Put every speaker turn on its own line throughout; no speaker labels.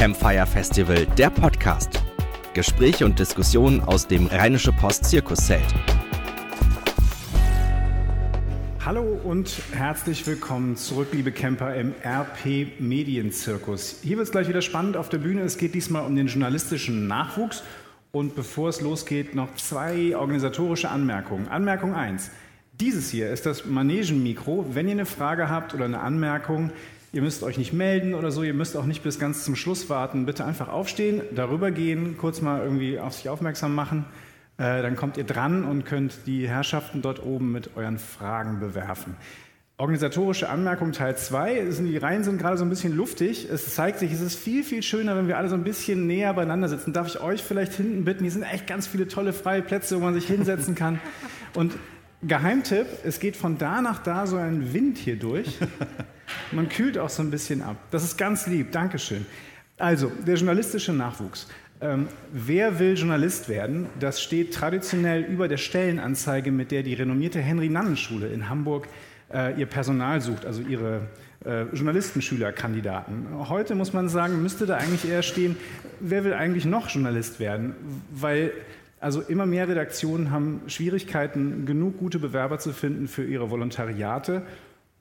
Campfire Festival, der Podcast. Gespräche und Diskussionen aus dem Rheinische Post Zirkuszelt.
Hallo und herzlich willkommen zurück, liebe Camper, im RP Medienzirkus. Hier wird es gleich wieder spannend auf der Bühne. Es geht diesmal um den journalistischen Nachwuchs. Und bevor es losgeht, noch zwei organisatorische Anmerkungen. Anmerkung 1. Dieses hier ist das Manegenmikro. Wenn ihr eine Frage habt oder eine Anmerkung, Ihr müsst euch nicht melden oder so, ihr müsst auch nicht bis ganz zum Schluss warten. Bitte einfach aufstehen, darüber gehen, kurz mal irgendwie auf sich aufmerksam machen. Äh, dann kommt ihr dran und könnt die Herrschaften dort oben mit euren Fragen bewerfen. Organisatorische Anmerkung Teil 2. Die Reihen sind gerade so ein bisschen luftig. Es zeigt sich, es ist viel, viel schöner, wenn wir alle so ein bisschen näher beieinander sitzen. Darf ich euch vielleicht hinten bitten? Hier sind echt ganz viele tolle freie Plätze, wo man sich hinsetzen kann. Und Geheimtipp, es geht von da nach da so ein Wind hier durch. Man kühlt auch so ein bisschen ab. Das ist ganz lieb, Dankeschön. Also, der journalistische Nachwuchs. Ähm, wer will Journalist werden? Das steht traditionell über der Stellenanzeige, mit der die renommierte Henry-Nannen-Schule in Hamburg äh, ihr Personal sucht, also ihre äh, Journalistenschülerkandidaten. Heute muss man sagen, müsste da eigentlich eher stehen, wer will eigentlich noch Journalist werden? Weil also immer mehr Redaktionen haben Schwierigkeiten, genug gute Bewerber zu finden für ihre Volontariate.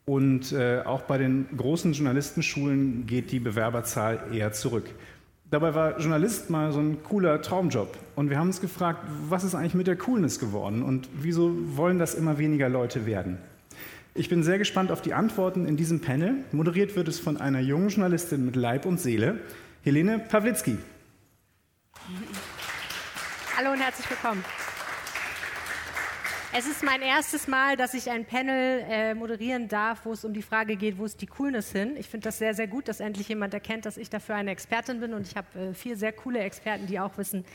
Und äh, auch bei den großen Journalistenschulen geht die Bewerberzahl eher zurück. Dabei war Journalist mal so ein cooler Traumjob. Und wir haben uns gefragt, was ist eigentlich mit der Coolness geworden und wieso wollen das immer weniger Leute werden? Ich bin sehr gespannt auf die Antworten in diesem Panel. Moderiert wird es von einer jungen Journalistin mit Leib und Seele, Helene Pawlitzki.
Hallo und herzlich willkommen. Es ist mein erstes Mal, dass ich ein Panel äh, moderieren darf, wo es um die Frage geht, wo ist die Coolness hin? Ich finde das sehr, sehr gut, dass endlich jemand erkennt, dass ich dafür eine Expertin bin und ich habe äh, vier sehr coole Experten, die auch wissen,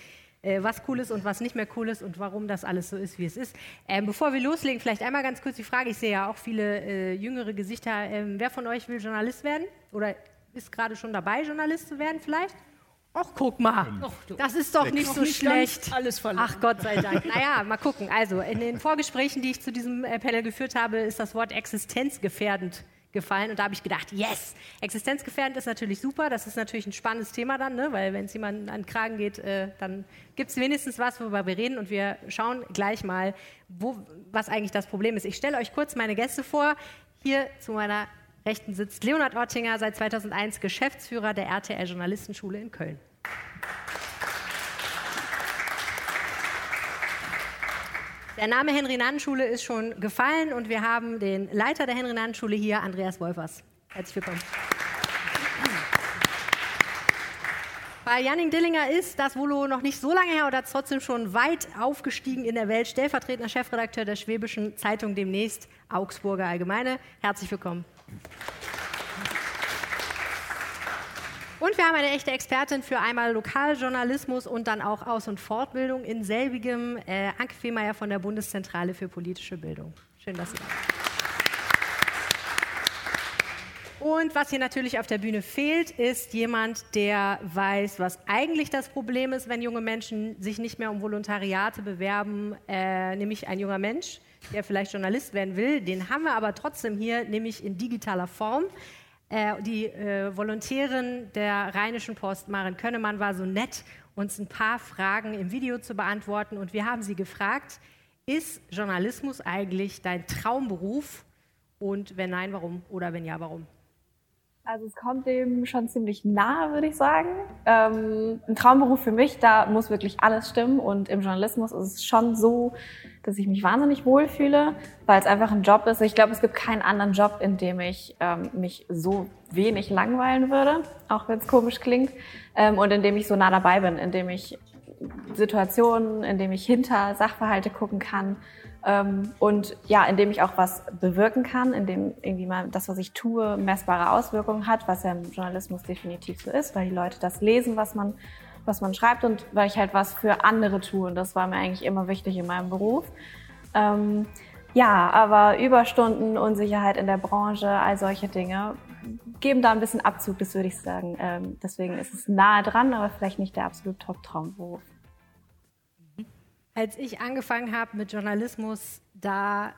äh, was cool ist und was nicht mehr cool ist und warum das alles so ist, wie es ist. Ähm, bevor wir loslegen, vielleicht einmal ganz kurz die Frage, ich sehe ja auch viele äh, jüngere Gesichter. Ähm, wer von euch will Journalist werden oder ist gerade schon dabei, Journalist zu werden vielleicht? Ach, guck mal. Das ist doch nicht so nicht schlecht.
Alles verloren.
Ach Gott sei Dank. naja, mal gucken. Also, in den Vorgesprächen, die ich zu diesem äh, Panel geführt habe, ist das Wort existenzgefährdend gefallen. Und da habe ich gedacht, yes, existenzgefährdend ist natürlich super. Das ist natürlich ein spannendes Thema dann, ne? weil wenn es jemandem an den Kragen geht, äh, dann gibt es wenigstens was, worüber wir reden. Und wir schauen gleich mal, wo, was eigentlich das Problem ist. Ich stelle euch kurz meine Gäste vor. Hier zu meiner Rechten sitzt Leonhard Ottinger, seit 2001 Geschäftsführer der RTL Journalistenschule in Köln. Der Name Henry-Nannen-Schule ist schon gefallen und wir haben den Leiter der Henry-Nannen-Schule hier, Andreas Wolfers. Herzlich willkommen. Bei Janning Dillinger ist das wohl noch nicht so lange her oder trotzdem schon weit aufgestiegen in der Welt, stellvertretender Chefredakteur der Schwäbischen Zeitung demnächst Augsburger Allgemeine. Herzlich willkommen. Und wir haben eine echte Expertin für einmal Lokaljournalismus und dann auch Aus- und Fortbildung in selbigem, äh, Anke Fehmeier von der Bundeszentrale für politische Bildung. Schön, dass Sie da sind. Und was hier natürlich auf der Bühne fehlt, ist jemand, der weiß, was eigentlich das Problem ist, wenn junge Menschen sich nicht mehr um Volontariate bewerben, äh, nämlich ein junger Mensch, der vielleicht Journalist werden will. Den haben wir aber trotzdem hier, nämlich in digitaler Form. Äh, die äh, Volontärin der Rheinischen Post, Maren Könnemann, war so nett, uns ein paar Fragen im Video zu beantworten. Und wir haben sie gefragt, ist Journalismus eigentlich dein Traumberuf? Und wenn nein, warum? Oder wenn ja, warum?
Also es kommt dem schon ziemlich nahe, würde ich sagen. Ähm, ein Traumberuf für mich, da muss wirklich alles stimmen. Und im Journalismus ist es schon so, dass ich mich wahnsinnig wohlfühle, weil es einfach ein Job ist. Ich glaube, es gibt keinen anderen Job, in dem ich ähm, mich so wenig langweilen würde, auch wenn es komisch klingt, ähm, und in dem ich so nah dabei bin, in dem ich Situationen, in dem ich hinter Sachverhalte gucken kann und ja, indem ich auch was bewirken kann, indem irgendwie mal das, was ich tue, messbare Auswirkungen hat, was ja im Journalismus definitiv so ist, weil die Leute das lesen, was man, was man schreibt und weil ich halt was für andere tue. Und das war mir eigentlich immer wichtig in meinem Beruf. Ähm, ja, aber Überstunden, Unsicherheit in der Branche, all solche Dinge geben da ein bisschen Abzug, das würde ich sagen. Ähm, deswegen ist es nahe dran, aber vielleicht nicht der absolute Top-Traumberuf.
Als ich angefangen habe mit Journalismus, da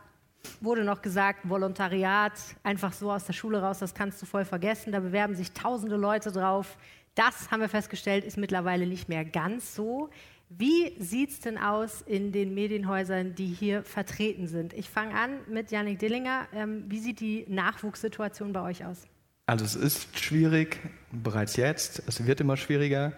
wurde noch gesagt, Volontariat, einfach so aus der Schule raus, das kannst du voll vergessen. Da bewerben sich tausende Leute drauf. Das haben wir festgestellt, ist mittlerweile nicht mehr ganz so. Wie sieht es denn aus in den Medienhäusern, die hier vertreten sind? Ich fange an mit Janik Dillinger. Ähm, wie sieht die Nachwuchssituation bei euch aus?
Also es ist schwierig, bereits jetzt. Es wird immer schwieriger.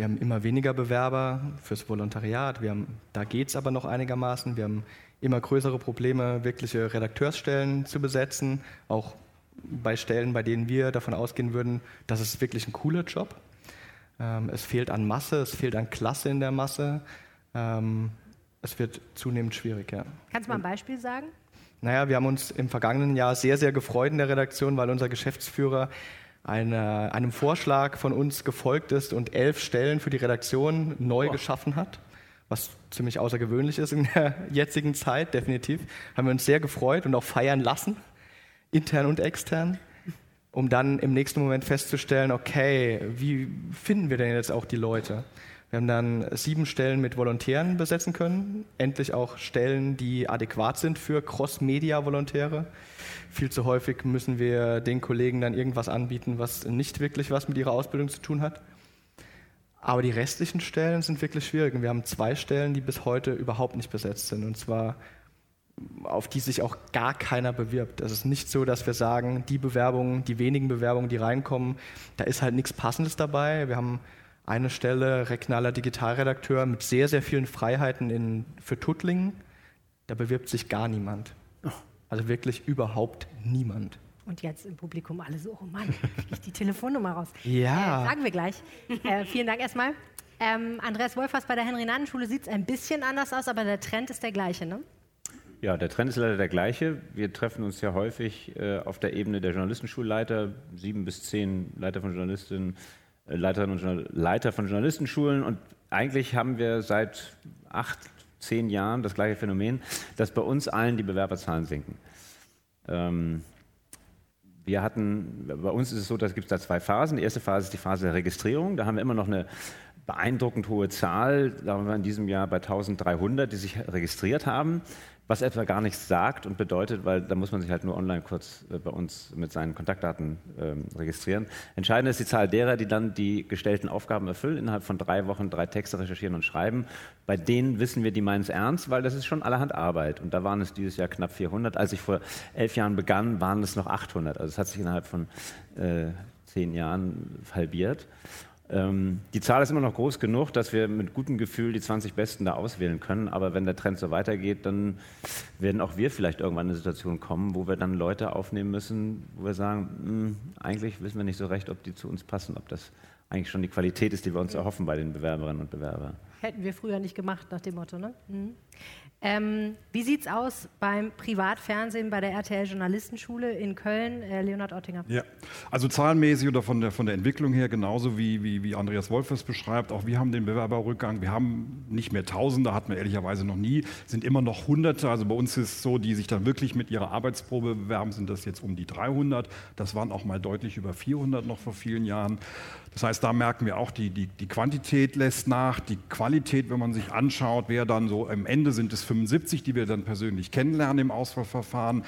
Wir haben immer weniger Bewerber fürs Volontariat. Wir haben, da geht es aber noch einigermaßen. Wir haben immer größere Probleme, wirkliche Redakteursstellen zu besetzen. Auch bei Stellen, bei denen wir davon ausgehen würden, das ist wirklich ein cooler Job. Ähm, es fehlt an Masse, es fehlt an Klasse in der Masse. Ähm, es wird zunehmend schwierig, ja.
Kannst du mal ein Beispiel sagen?
Naja, wir haben uns im vergangenen Jahr sehr, sehr gefreut in der Redaktion, weil unser Geschäftsführer eine, einem Vorschlag von uns gefolgt ist und elf Stellen für die Redaktion neu oh. geschaffen hat, was ziemlich außergewöhnlich ist in der jetzigen Zeit, definitiv. Haben wir uns sehr gefreut und auch feiern lassen, intern und extern um dann im nächsten Moment festzustellen, okay, wie finden wir denn jetzt auch die Leute? Wir haben dann sieben Stellen mit Volontären besetzen können, endlich auch Stellen, die adäquat sind für Cross-Media-Volontäre. Viel zu häufig müssen wir den Kollegen dann irgendwas anbieten, was nicht wirklich was mit ihrer Ausbildung zu tun hat. Aber die restlichen Stellen sind wirklich schwierig. wir haben zwei Stellen, die bis heute überhaupt nicht besetzt sind. Und zwar auf die sich auch gar keiner bewirbt. Es ist nicht so, dass wir sagen, die Bewerbungen, die wenigen Bewerbungen, die reinkommen, da ist halt nichts Passendes dabei. Wir haben eine Stelle, regionaler Digitalredakteur mit sehr, sehr vielen Freiheiten in, für Tuttlingen. Da bewirbt sich gar niemand. Also wirklich überhaupt niemand.
Und jetzt im Publikum alle so, oh Mann, kriege ich die Telefonnummer raus.
Ja.
Äh, sagen wir gleich. Äh, vielen Dank erstmal. Ähm, Andreas Wolfers bei der Henry-Nannen-Schule sieht es ein bisschen anders aus, aber der Trend ist der gleiche, ne?
Ja, der Trend ist leider der gleiche. Wir treffen uns ja häufig äh, auf der Ebene der Journalistenschulleiter, sieben bis zehn Leiter von Journalistinnen, Leiterinnen und Leiter von Journalistenschulen. Und eigentlich haben wir seit acht, zehn Jahren das gleiche Phänomen, dass bei uns allen die Bewerberzahlen sinken. Ähm, wir hatten, bei uns ist es so, da gibt es da zwei Phasen. Die erste Phase ist die Phase der Registrierung. Da haben wir immer noch eine beeindruckend hohe Zahl. Da waren wir in diesem Jahr bei 1300, die sich registriert haben was etwa gar nichts sagt und bedeutet, weil da muss man sich halt nur online kurz äh, bei uns mit seinen Kontaktdaten ähm, registrieren. Entscheidend ist die Zahl derer, die dann die gestellten Aufgaben erfüllen, innerhalb von drei Wochen drei Texte recherchieren und schreiben. Bei denen wissen wir, die meinen es ernst, weil das ist schon allerhand Arbeit. Und da waren es dieses Jahr knapp 400. Als ich vor elf Jahren begann, waren es noch 800. Also es hat sich innerhalb von äh, zehn Jahren halbiert. Ähm, die Zahl ist immer noch groß genug, dass wir mit gutem Gefühl die 20 Besten da auswählen können. Aber wenn der Trend so weitergeht, dann werden auch wir vielleicht irgendwann in eine Situation kommen, wo wir dann Leute aufnehmen müssen, wo wir sagen, mh, hm, eigentlich wissen wir nicht so recht, ob die zu uns passen, ob das eigentlich schon die Qualität ist, die wir uns erhoffen bei den Bewerberinnen und Bewerbern.
Hätten wir früher nicht gemacht, nach dem Motto, ne? Mhm. Ähm, wie sieht es aus beim Privatfernsehen bei der RTL Journalistenschule in Köln, äh, Leonhard Ottinger?
Ja, also zahlenmäßig oder von der, von der Entwicklung her genauso wie, wie, wie Andreas Wolf es beschreibt. Auch wir haben den Bewerberrückgang. Wir haben nicht mehr Tausende, hatten wir ehrlicherweise noch nie, sind immer noch Hunderte. Also bei uns ist es so, die sich dann wirklich mit ihrer Arbeitsprobe bewerben, sind das jetzt um die 300. Das waren auch mal deutlich über 400 noch vor vielen Jahren. Das heißt, da merken wir auch, die, die, die Quantität lässt nach, die Qualität, wenn man sich anschaut, wer dann so am Ende sind es 75, die wir dann persönlich kennenlernen im Auswahlverfahren.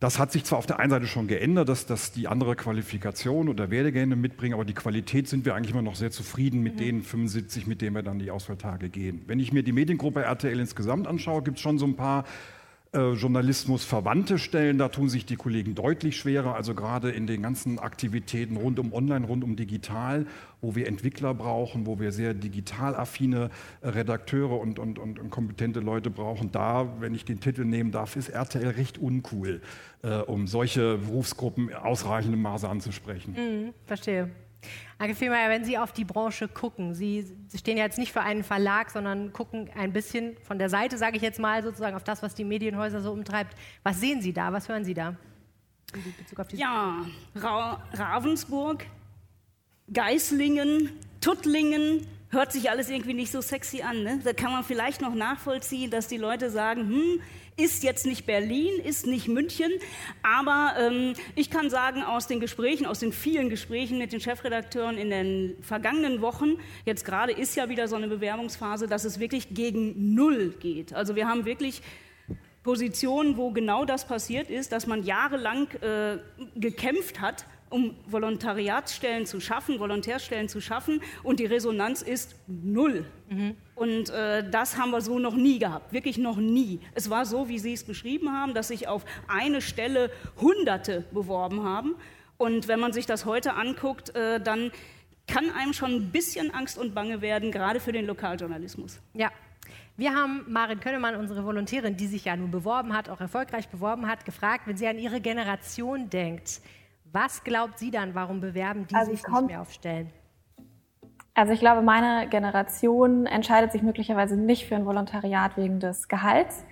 Das hat sich zwar auf der einen Seite schon geändert, dass, dass die andere Qualifikation oder Werdegänge mitbringen, aber die Qualität sind wir eigentlich immer noch sehr zufrieden mit mhm. den 75, mit denen wir dann die Auswahltage gehen. Wenn ich mir die Mediengruppe RTL insgesamt anschaue, gibt es schon so ein paar äh, Journalismus verwandte Stellen, da tun sich die Kollegen deutlich schwerer, also gerade in den ganzen Aktivitäten rund um Online, rund um Digital, wo wir Entwickler brauchen, wo wir sehr digital affine äh, Redakteure und, und, und, und kompetente Leute brauchen. Da, wenn ich den Titel nehmen darf, ist RTL recht uncool, äh, um solche Berufsgruppen ausreichendem Maße anzusprechen.
Mhm, verstehe. Anke Fehlmeier, wenn Sie auf die Branche gucken, Sie, stehen ja jetzt nicht für einen Verlag, sondern gucken ein bisschen von der Seite, sage ich jetzt mal, sozusagen auf das, was die Medienhäuser so umtreibt. Was sehen Sie da? Was hören Sie da?
ja, Ra Ravensburg, Geislingen, Tuttlingen, hört sich alles irgendwie nicht so sexy an. Ne? Da kann man vielleicht noch nachvollziehen, dass die Leute sagen, hm, ist jetzt nicht Berlin, ist nicht München, aber ähm, ich kann sagen aus den Gesprächen, aus den vielen Gesprächen mit den Chefredakteuren in den vergangenen Wochen, jetzt gerade ist ja wieder so eine Bewerbungsphase, dass es wirklich gegen Null geht. Also wir haben wirklich Positionen, wo genau das passiert ist, dass man jahrelang äh, gekämpft hat um Volontariatsstellen zu schaffen, Volontärstellen zu schaffen und die Resonanz ist null. Mhm. Und äh, das haben wir so noch nie gehabt, wirklich noch nie. Es war so, wie Sie es beschrieben haben, dass sich auf eine Stelle Hunderte beworben haben. Und wenn man sich das heute anguckt, äh, dann kann einem schon ein bisschen Angst und Bange werden, gerade für den Lokaljournalismus.
Ja, wir haben Marin Könnemann, unsere Volontärin, die sich ja nun beworben hat, auch erfolgreich beworben hat, gefragt, wenn sie an ihre Generation denkt, was glaubt sie dann, warum bewerben die also sich nicht mehr auf Stellen?
Also ich glaube, meine Generation entscheidet sich möglicherweise nicht für ein Volontariat wegen des Gehalts.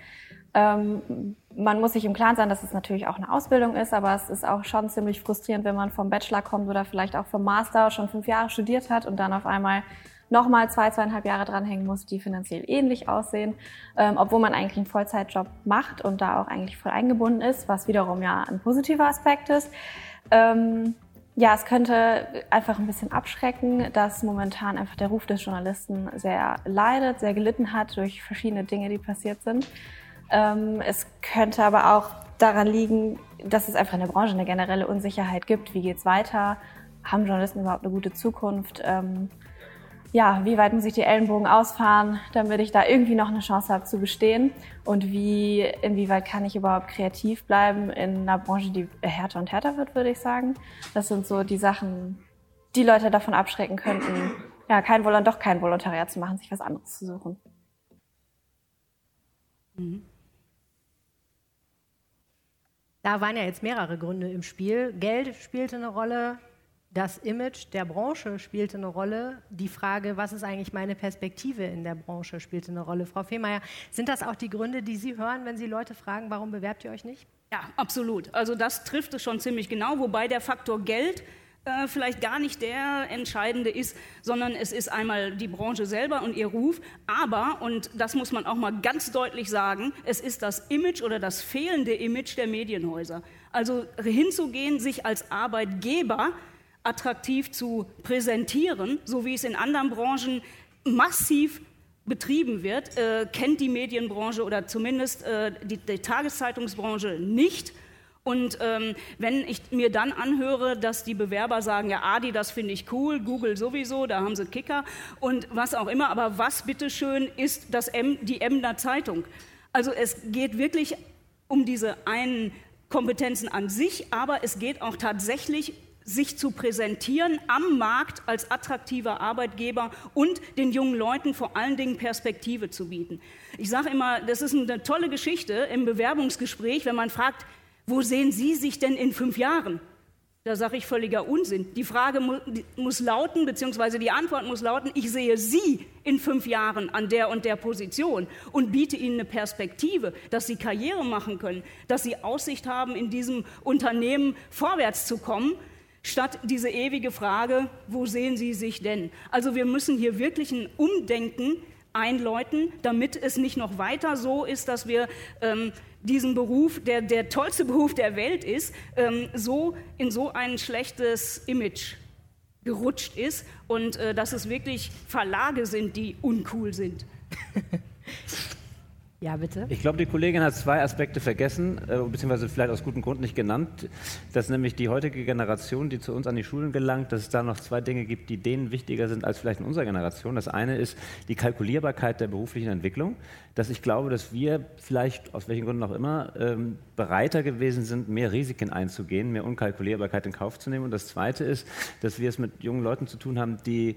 Ähm, man muss sich im Klaren sein, dass es natürlich auch eine Ausbildung ist, aber es ist auch schon ziemlich frustrierend, wenn man vom Bachelor kommt oder vielleicht auch vom Master schon fünf Jahre studiert hat und dann auf einmal nochmal zwei, zweieinhalb Jahre dranhängen muss, die finanziell ähnlich aussehen, ähm, obwohl man eigentlich einen Vollzeitjob macht und da auch eigentlich voll eingebunden ist, was wiederum ja ein positiver Aspekt ist. Ähm, ja, es könnte einfach ein bisschen abschrecken, dass momentan einfach der Ruf des Journalisten sehr leidet, sehr gelitten hat durch verschiedene Dinge, die passiert sind. Ähm, es könnte aber auch daran liegen, dass es einfach in der Branche eine generelle Unsicherheit gibt. Wie geht's weiter? Haben Journalisten überhaupt eine gute Zukunft? Ähm, ja, wie weit muss ich die Ellenbogen ausfahren, damit ich da irgendwie noch eine Chance habe zu bestehen? Und wie, inwieweit kann ich überhaupt kreativ bleiben in einer Branche, die härter und härter wird, würde ich sagen. Das sind so die Sachen, die Leute davon abschrecken könnten, ja, kein Volontariat, doch kein Volontariat zu machen, sich was anderes zu suchen.
Mhm. Da waren ja jetzt mehrere Gründe im Spiel. Geld spielte eine Rolle, das Image der Branche spielte eine Rolle. Die Frage, was ist eigentlich meine Perspektive in der Branche, spielte eine Rolle. Frau Fehmeier, sind das auch die Gründe, die Sie hören, wenn Sie Leute fragen, warum bewerbt ihr euch nicht?
Ja, absolut. Also das trifft es schon ziemlich genau, wobei der Faktor Geld äh, vielleicht gar nicht der entscheidende ist, sondern es ist einmal die Branche selber und ihr Ruf. Aber, und das muss man auch mal ganz deutlich sagen, es ist das Image oder das fehlende Image der Medienhäuser. Also hinzugehen, sich als Arbeitgeber attraktiv zu präsentieren, so wie es in anderen Branchen massiv betrieben wird, äh, kennt die Medienbranche oder zumindest äh, die, die, Tageszeitungsbranche nicht. Und ähm, wenn ich mir dann anhöre, dass die Bewerber sagen, ja, Adi, das finde ich cool, Google sowieso, da haben sie Kicker und was auch immer, aber was bitteschön ist das M, die Emder Zeitung? Also es geht wirklich um diese einen Kompetenzen an sich, aber es geht auch tatsächlich sich zu präsentieren am Markt als attraktiver Arbeitgeber und den jungen Leuten vor allen Dingen Perspektive zu bieten. Ich sage immer, das ist eine tolle Geschichte im Bewerbungsgespräch, wenn man fragt, wo sehen Sie sich denn in fünf Jahren? Da sage ich völliger Unsinn. Die Frage mu muss lauten, beziehungsweise die Antwort muss lauten, ich sehe Sie in fünf Jahren an der und der Position und biete Ihnen eine Perspektive, dass Sie Karriere machen können, dass Sie Aussicht haben, in diesem Unternehmen vorwärts zu kommen statt diese ewige Frage, wo sehen Sie sich denn? Also wir müssen hier wirklich ein Umdenken einläuten, damit es nicht noch weiter so ist, dass wir ähm, diesen Beruf, der der tollste Beruf der Welt ist, ähm, so in so ein schlechtes Image gerutscht ist und äh, dass es wirklich Verlage sind, die uncool sind.
Ja, bitte.
Ich glaube, die Kollegin hat zwei Aspekte vergessen, äh, beziehungsweise vielleicht aus gutem Grund nicht genannt. Dass nämlich die heutige Generation, die zu uns an die Schulen gelangt, dass es da noch zwei Dinge gibt, die denen wichtiger sind als vielleicht in unserer Generation. Das eine ist die Kalkulierbarkeit der beruflichen Entwicklung. Dass ich glaube, dass wir vielleicht, aus welchen Gründen auch immer, ähm, bereiter gewesen sind, mehr Risiken einzugehen, mehr Unkalkulierbarkeit in Kauf zu nehmen. Und das zweite ist, dass wir es mit jungen Leuten zu tun haben, die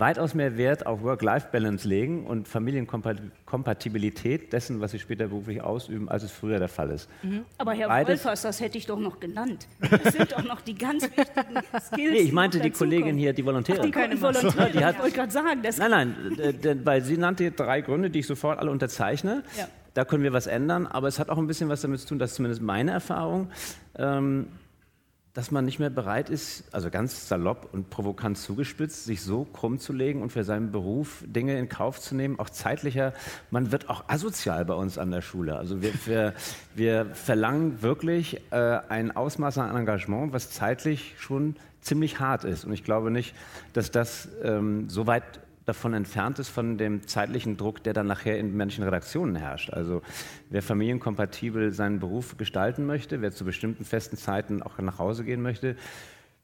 weitaus mehr Wert auf Work-Life-Balance legen und Familienkompatibilität dessen, was sie später beruflich ausüben, als es früher der Fall ist.
Mhm. Aber Herr Beides, Wolfers, das hätte ich doch noch genannt. Das sind doch noch die ganz wichtigen Skills. Nee,
ich meinte die Kollegin hier, die Volontäre. Ach,
die können Volontäre, die hat, ich wollte gerade sagen.
Das nein, nein, weil sie nannte drei Gründe, die ich sofort alle unterzeichne. Ja. Da können wir was ändern, aber es hat auch ein bisschen was damit zu tun, dass zumindest meine Erfahrung, ähm, dass man nicht mehr bereit ist, also ganz salopp und provokant zugespitzt, sich so krumm zu legen und für seinen Beruf Dinge in Kauf zu nehmen, auch zeitlicher. Man wird auch asozial bei uns an der Schule. Also wir, wir, wir verlangen wirklich äh, ein Ausmaß an Engagement, was zeitlich schon ziemlich hart ist. Und ich glaube nicht, dass das ähm, so weit davon entfernt ist von dem zeitlichen Druck, der dann nachher in manchen Redaktionen herrscht. Also wer familienkompatibel seinen Beruf gestalten möchte, wer zu bestimmten festen Zeiten auch nach Hause gehen möchte,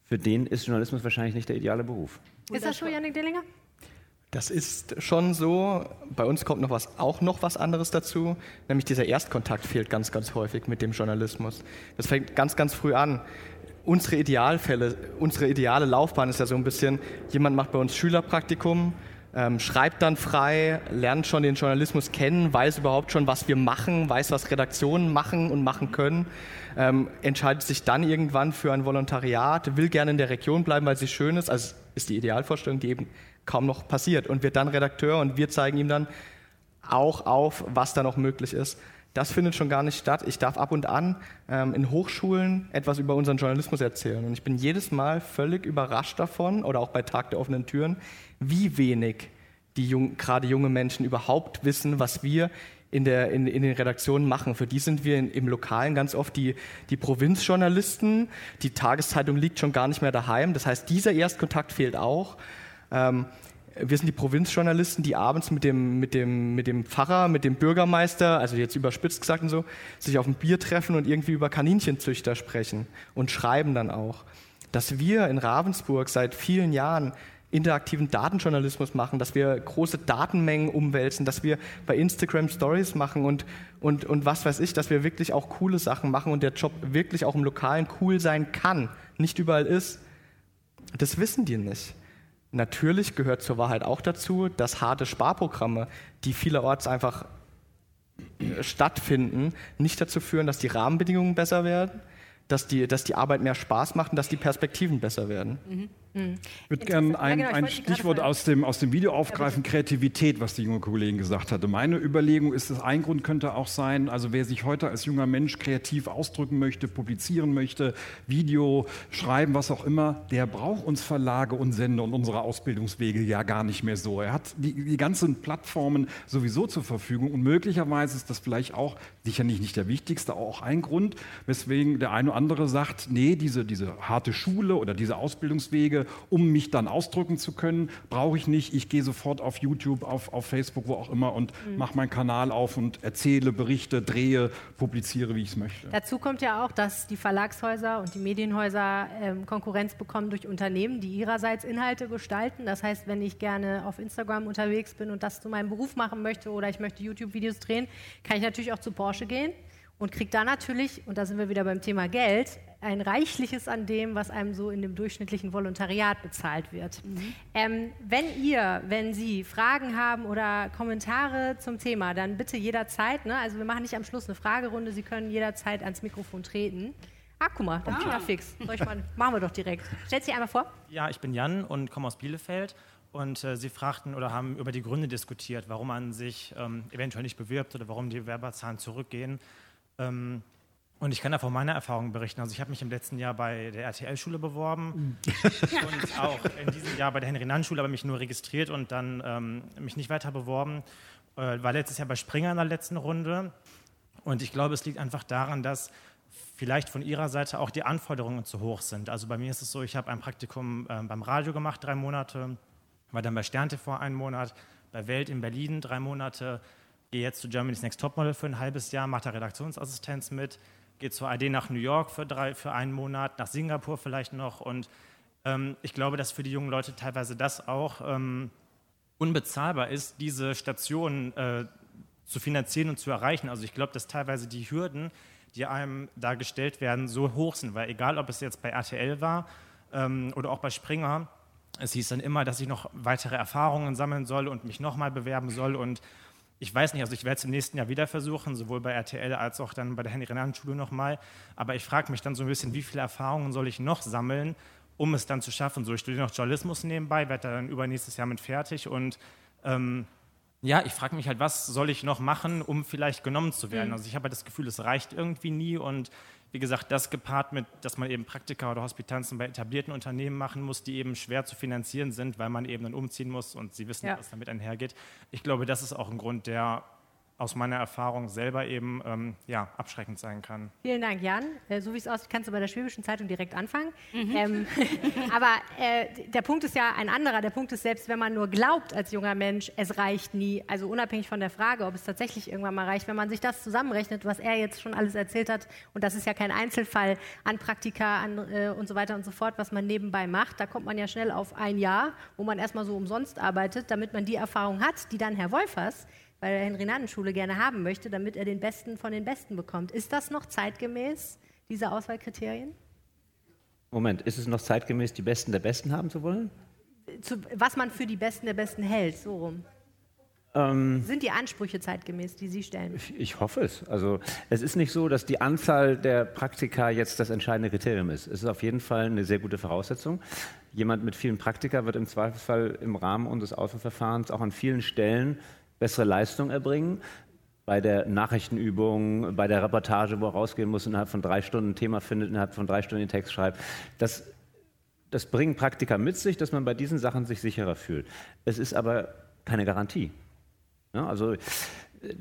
für den ist Journalismus wahrscheinlich nicht der ideale Beruf.
Ist das so, Janik Dillinger?
Das ist schon so. Bei uns kommt noch was, auch noch was anderes dazu, nämlich dieser Erstkontakt fehlt ganz, ganz häufig mit dem Journalismus. Das fängt ganz, ganz früh an. Unsere Idealfälle, unsere ideale Laufbahn ist ja so ein bisschen, jemand macht bei uns Schülerpraktikum, ähm, schreibt dann frei, lernt schon den Journalismus kennen, weiß überhaupt schon, was wir machen, weiß, was Redaktionen machen und machen können, ähm, entscheidet sich dann irgendwann für ein Volontariat, will gerne in der Region bleiben, weil sie schön ist, also ist die Idealvorstellung, die eben kaum noch passiert und wird dann Redakteur und wir zeigen ihm dann auch auf, was da noch möglich ist. Das findet schon gar nicht statt. Ich darf ab und an ähm, in Hochschulen etwas über unseren Journalismus erzählen. Und ich bin jedes Mal völlig überrascht davon, oder auch bei Tag der offenen Türen, wie wenig die jung, gerade junge Menschen überhaupt wissen, was wir in, der, in, in den Redaktionen machen. Für die sind wir in, im Lokalen ganz oft die, die Provinzjournalisten. Die Tageszeitung liegt schon gar nicht mehr daheim. Das heißt, dieser Erstkontakt fehlt auch. Ähm, wir sind die Provinzjournalisten, die abends mit dem, mit, dem, mit dem Pfarrer, mit dem Bürgermeister, also jetzt überspitzt gesagt und so, sich auf ein Bier treffen und irgendwie über Kaninchenzüchter sprechen und schreiben dann auch. Dass wir in Ravensburg seit vielen Jahren interaktiven Datenjournalismus machen, dass wir große Datenmengen umwälzen, dass wir bei Instagram Stories machen und, und, und was weiß ich, dass wir wirklich auch coole Sachen machen und der Job wirklich auch im Lokalen cool sein kann, nicht überall ist. Das wissen die nicht. Natürlich gehört zur Wahrheit auch dazu, dass harte Sparprogramme, die vielerorts einfach äh, stattfinden, nicht dazu führen, dass die Rahmenbedingungen besser werden, dass die, dass die Arbeit mehr Spaß macht und dass die Perspektiven besser werden.
Mhm. Mhm. Ich würde gerne ein, ja, genau, ein Stichwort aus dem, aus dem Video aufgreifen, ja, Kreativität, was die junge Kollegin gesagt hatte. Meine Überlegung ist, dass ein Grund könnte auch sein, also wer sich heute als junger Mensch kreativ ausdrücken möchte, publizieren möchte, Video schreiben, was auch immer, der braucht uns Verlage und Sender und unsere Ausbildungswege ja gar nicht mehr so. Er hat die, die ganzen Plattformen sowieso zur Verfügung und möglicherweise ist das vielleicht auch, sicherlich nicht der wichtigste, auch ein Grund, weswegen der eine oder andere sagt, nee, diese, diese harte Schule oder diese Ausbildungswege um mich dann ausdrücken zu können, brauche ich nicht. Ich gehe sofort auf YouTube, auf, auf Facebook, wo auch immer und mhm. mache meinen Kanal auf und erzähle, berichte, drehe, publiziere, wie ich es möchte.
Dazu kommt ja auch, dass die Verlagshäuser und die Medienhäuser ähm, Konkurrenz bekommen durch Unternehmen, die ihrerseits Inhalte gestalten. Das heißt, wenn ich gerne auf Instagram unterwegs bin und das zu meinem Beruf machen möchte oder ich möchte YouTube-Videos drehen, kann ich natürlich auch zu Porsche gehen und kriege da natürlich, und da sind wir wieder beim Thema Geld, ein reichliches an dem, was einem so in dem durchschnittlichen Volontariat bezahlt wird. Mhm. Ähm, wenn ihr, wenn Sie Fragen haben oder Kommentare zum Thema, dann bitte jederzeit. Ne? Also wir machen nicht am Schluss eine Fragerunde, Sie können jederzeit ans Mikrofon treten. Ah, guck mal, das ah. fix. Soll ich mal, machen wir doch direkt. Stellt sich einmal vor.
Ja, ich bin Jan und komme aus Bielefeld. Und äh, Sie fragten oder haben über die Gründe diskutiert, warum man sich ähm, eventuell nicht bewirbt oder warum die Werberzahlen zurückgehen. Ähm, und ich kann da von meiner Erfahrung berichten. Also ich habe mich im letzten Jahr bei der RTL-Schule beworben und auch in diesem Jahr bei der Henry-Nann-Schule, aber mich nur registriert und dann ähm, mich nicht weiter beworben. Äh, war letztes Jahr bei Springer in der letzten Runde. Und ich glaube, es liegt einfach daran, dass vielleicht von Ihrer Seite auch die Anforderungen zu hoch sind. Also bei mir ist es so, ich habe ein Praktikum äh, beim Radio gemacht, drei Monate, war dann bei Stern TV einen Monat, bei Welt in Berlin drei Monate, gehe jetzt zu Germany's Next Topmodel für ein halbes Jahr, mache da Redaktionsassistenz mit, gehe zur AD nach New York für, drei, für einen Monat, nach Singapur vielleicht noch. Und ähm, ich glaube, dass für die jungen Leute teilweise das auch ähm, unbezahlbar ist, diese Stationen äh, zu finanzieren und zu erreichen. Also ich glaube, dass teilweise die Hürden, die einem da gestellt werden, so hoch sind, weil egal, ob es jetzt bei RTL war ähm, oder auch bei Springer, es hieß dann immer, dass ich noch weitere Erfahrungen sammeln soll und mich nochmal bewerben soll und ich weiß nicht, also ich werde es im nächsten Jahr wieder versuchen, sowohl bei RTL als auch dann bei der Henry-Renan-Schule nochmal. Aber ich frage mich dann so ein bisschen, wie viele Erfahrungen soll ich noch sammeln, um es dann zu schaffen? So, ich studiere noch Journalismus nebenbei, werde dann übernächstes Jahr mit fertig und ähm, ja, ich frage mich halt, was soll ich noch machen, um vielleicht genommen zu werden? Mhm. Also ich habe halt das Gefühl, es reicht irgendwie nie und wie gesagt, das gepaart mit, dass man eben Praktika oder Hospitanzen bei etablierten Unternehmen machen muss, die eben schwer zu finanzieren sind, weil man eben dann umziehen muss und Sie wissen, ja. was damit einhergeht. Ich glaube, das ist auch ein Grund, der aus meiner Erfahrung selber eben ähm, ja, abschreckend sein kann.
Vielen Dank, Jan. Äh, so wie es aussieht, kannst du bei der Schwäbischen Zeitung direkt anfangen. Mhm. Ähm, aber äh, der Punkt ist ja ein anderer. Der Punkt ist, selbst wenn man nur glaubt als junger Mensch, es reicht nie, also unabhängig von der Frage, ob es tatsächlich irgendwann mal reicht, wenn man sich das zusammenrechnet, was er jetzt schon alles erzählt hat, und das ist ja kein Einzelfall an Praktika an, äh, und so weiter und so fort, was man nebenbei macht, da kommt man ja schnell auf ein Jahr, wo man erstmal so umsonst arbeitet, damit man die Erfahrung hat, die dann Herr Wolfers bei der Henry-Nannen-Schule gerne haben möchte, damit er den Besten von den Besten bekommt. Ist das noch zeitgemäß, diese Auswahlkriterien?
Moment, ist es noch zeitgemäß, die Besten der Besten haben zu wollen?
Zu, was man für die Besten der Besten hält, so rum. Ähm, Sind die Ansprüche zeitgemäß, die Sie stellen?
Ich, ich, hoffe es. Also es ist nicht so, dass die Anzahl der Praktika jetzt das entscheidende Kriterium ist. Es ist auf jeden Fall eine sehr gute Voraussetzung. Jemand mit vielen Praktika wird im Zweifelsfall im Rahmen unseres Auswahlverfahrens auch an vielen Stellen bessere Leistung erbringen. Bei der Nachrichtenübung, bei der Reportage, wo er rausgehen muss, innerhalb von drei Stunden ein Thema findet, innerhalb von drei Stunden den Text schreibt. Das, das bringen Praktika mit sich, dass man bei diesen Sachen sich sicherer fühlt. Es ist aber keine Garantie. Ja, also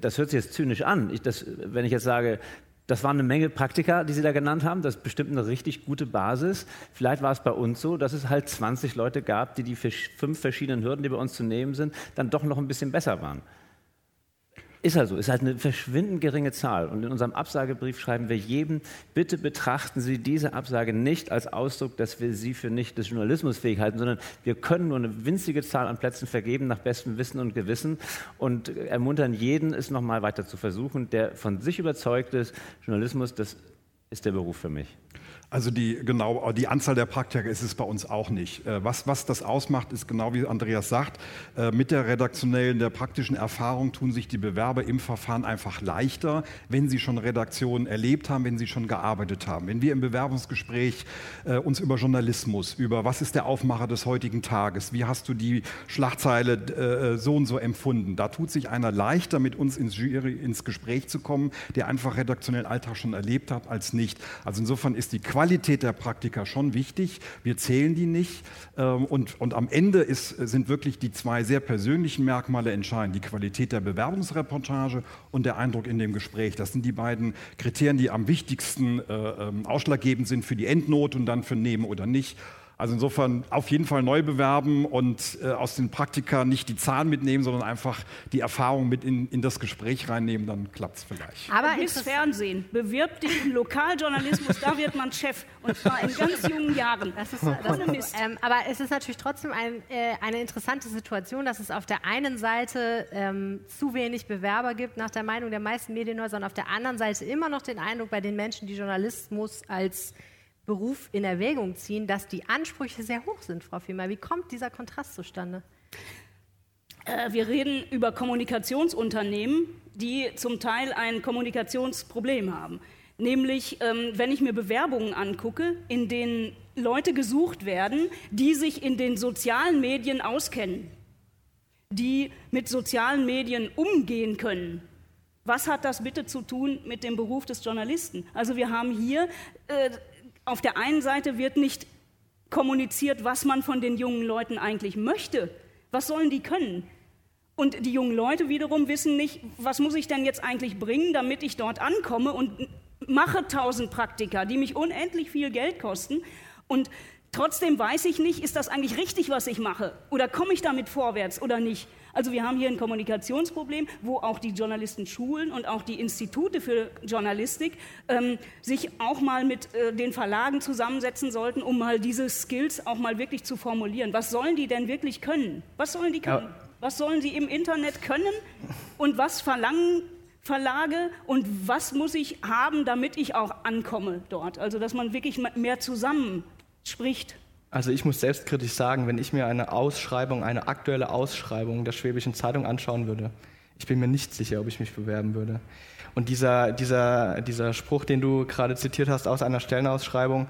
das hört sich jetzt zynisch an. Ich, das, wenn ich jetzt sage, das waren eine Menge Praktika, die Sie da genannt haben. Das ist bestimmt eine richtig gute Basis. Vielleicht war es bei uns so, dass es halt 20 Leute gab, die die fünf verschiedenen Hürden, die bei uns zu nehmen sind, dann doch noch ein bisschen besser waren. Ist also, ist halt eine verschwindend geringe Zahl. Und in unserem Absagebrief schreiben wir jedem, bitte betrachten Sie diese Absage nicht als Ausdruck, dass wir Sie für nicht des Journalismus fähig halten, sondern wir können nur eine winzige Zahl an Plätzen vergeben nach bestem Wissen und Gewissen und ermuntern jeden, es nochmal weiter zu versuchen, der von sich überzeugt ist, Journalismus, das ist der Beruf für mich.
Also die, genau, die Anzahl der Praktiker ist es bei uns auch nicht. Äh, was, was das ausmacht, ist genau wie Andreas sagt, äh, mit der redaktionellen, der praktischen Erfahrung tun sich die Bewerber im Verfahren einfach leichter, wenn sie schon Redaktionen erlebt haben, wenn sie schon gearbeitet haben. Wenn wir im Bewerbungsgespräch äh, uns über Journalismus, über was ist der Aufmacher des heutigen Tages, wie hast du die Schlagzeile so und so empfunden, da tut sich einer leichter, mit uns ins, Jury, ins Gespräch zu kommen, der einfach redaktionellen Alltag schon erlebt hat, als nicht. Also insofern ist die Qualität der Praktika schon wichtig. Wir zählen die nicht. Ähm, und, und am Ende ist, sind wirklich die zwei sehr persönlichen Merkmale entscheidend. Die Qualität der Bewerbungsreportage und der Eindruck in dem Gespräch. Das sind die beiden Kriterien, die am wichtigsten äh, ähm, ausschlaggebend sind für die Endnote und dann für Nehmen oder nicht. Also insofern auf jeden Fall neu bewerben und äh, aus den Praktika nicht die Zahlen mitnehmen, sondern einfach die Erfahrung mit in, in das Gespräch reinnehmen, dann klappt es vielleicht.
Aber ins Fernsehen, bewirb dich im Lokaljournalismus, da wird man Chef und zwar in ganz jungen Jahren.
Das ist, das ist Mist. Ähm, aber es ist natürlich trotzdem ein, äh, eine interessante Situation, dass es auf der einen Seite ähm, zu wenig Bewerber gibt, nach der Meinung der meisten Medienhäuser, und auf der anderen Seite immer noch den Eindruck bei den Menschen, die Journalismus als Beruf in Erwägung ziehen, dass die Ansprüche sehr hoch sind, Frau Fiemer. Wie kommt dieser Kontrast zustande?
Äh, wir reden über Kommunikationsunternehmen, die zum Teil ein Kommunikationsproblem haben. Nämlich, ähm, wenn ich mir Bewerbungen angucke, in denen Leute gesucht werden, die sich in den sozialen Medien auskennen, die mit sozialen Medien umgehen können. Was hat das bitte zu tun mit dem Beruf des Journalisten? Also wir haben hier äh, auf der einen Seite wird nicht kommuniziert, was man von den jungen Leuten eigentlich möchte. Was sollen die können? Und die jungen Leute wiederum wissen nicht, was muss ich denn jetzt eigentlich bringen, damit ich dort ankomme und mache tausend Praktika, die mich unendlich viel Geld kosten. Und trotzdem weiß ich nicht, ist das eigentlich richtig, was ich mache? Oder komme ich damit vorwärts oder nicht? Also wir haben hier ein Kommunikationsproblem, wo auch die Journalistenschulen und auch die Institute für Journalistik ähm, sich auch mal mit äh, den Verlagen zusammensetzen sollten, um mal diese Skills auch mal wirklich zu formulieren. Was sollen die denn wirklich können? Was sollen die können? Ja. Was sollen sie im Internet können? Und was verlangen Verlage und was muss ich haben, damit ich auch ankomme dort? Also, dass man wirklich mehr zusammen spricht.
Also ich muss selbstkritisch sagen, wenn ich mir eine Ausschreibung, eine aktuelle Ausschreibung der Schwäbischen Zeitung anschauen würde, ich bin mir nicht sicher, ob ich mich bewerben würde. Und dieser, dieser, dieser Spruch, den du gerade zitiert hast aus einer Stellenausschreibung,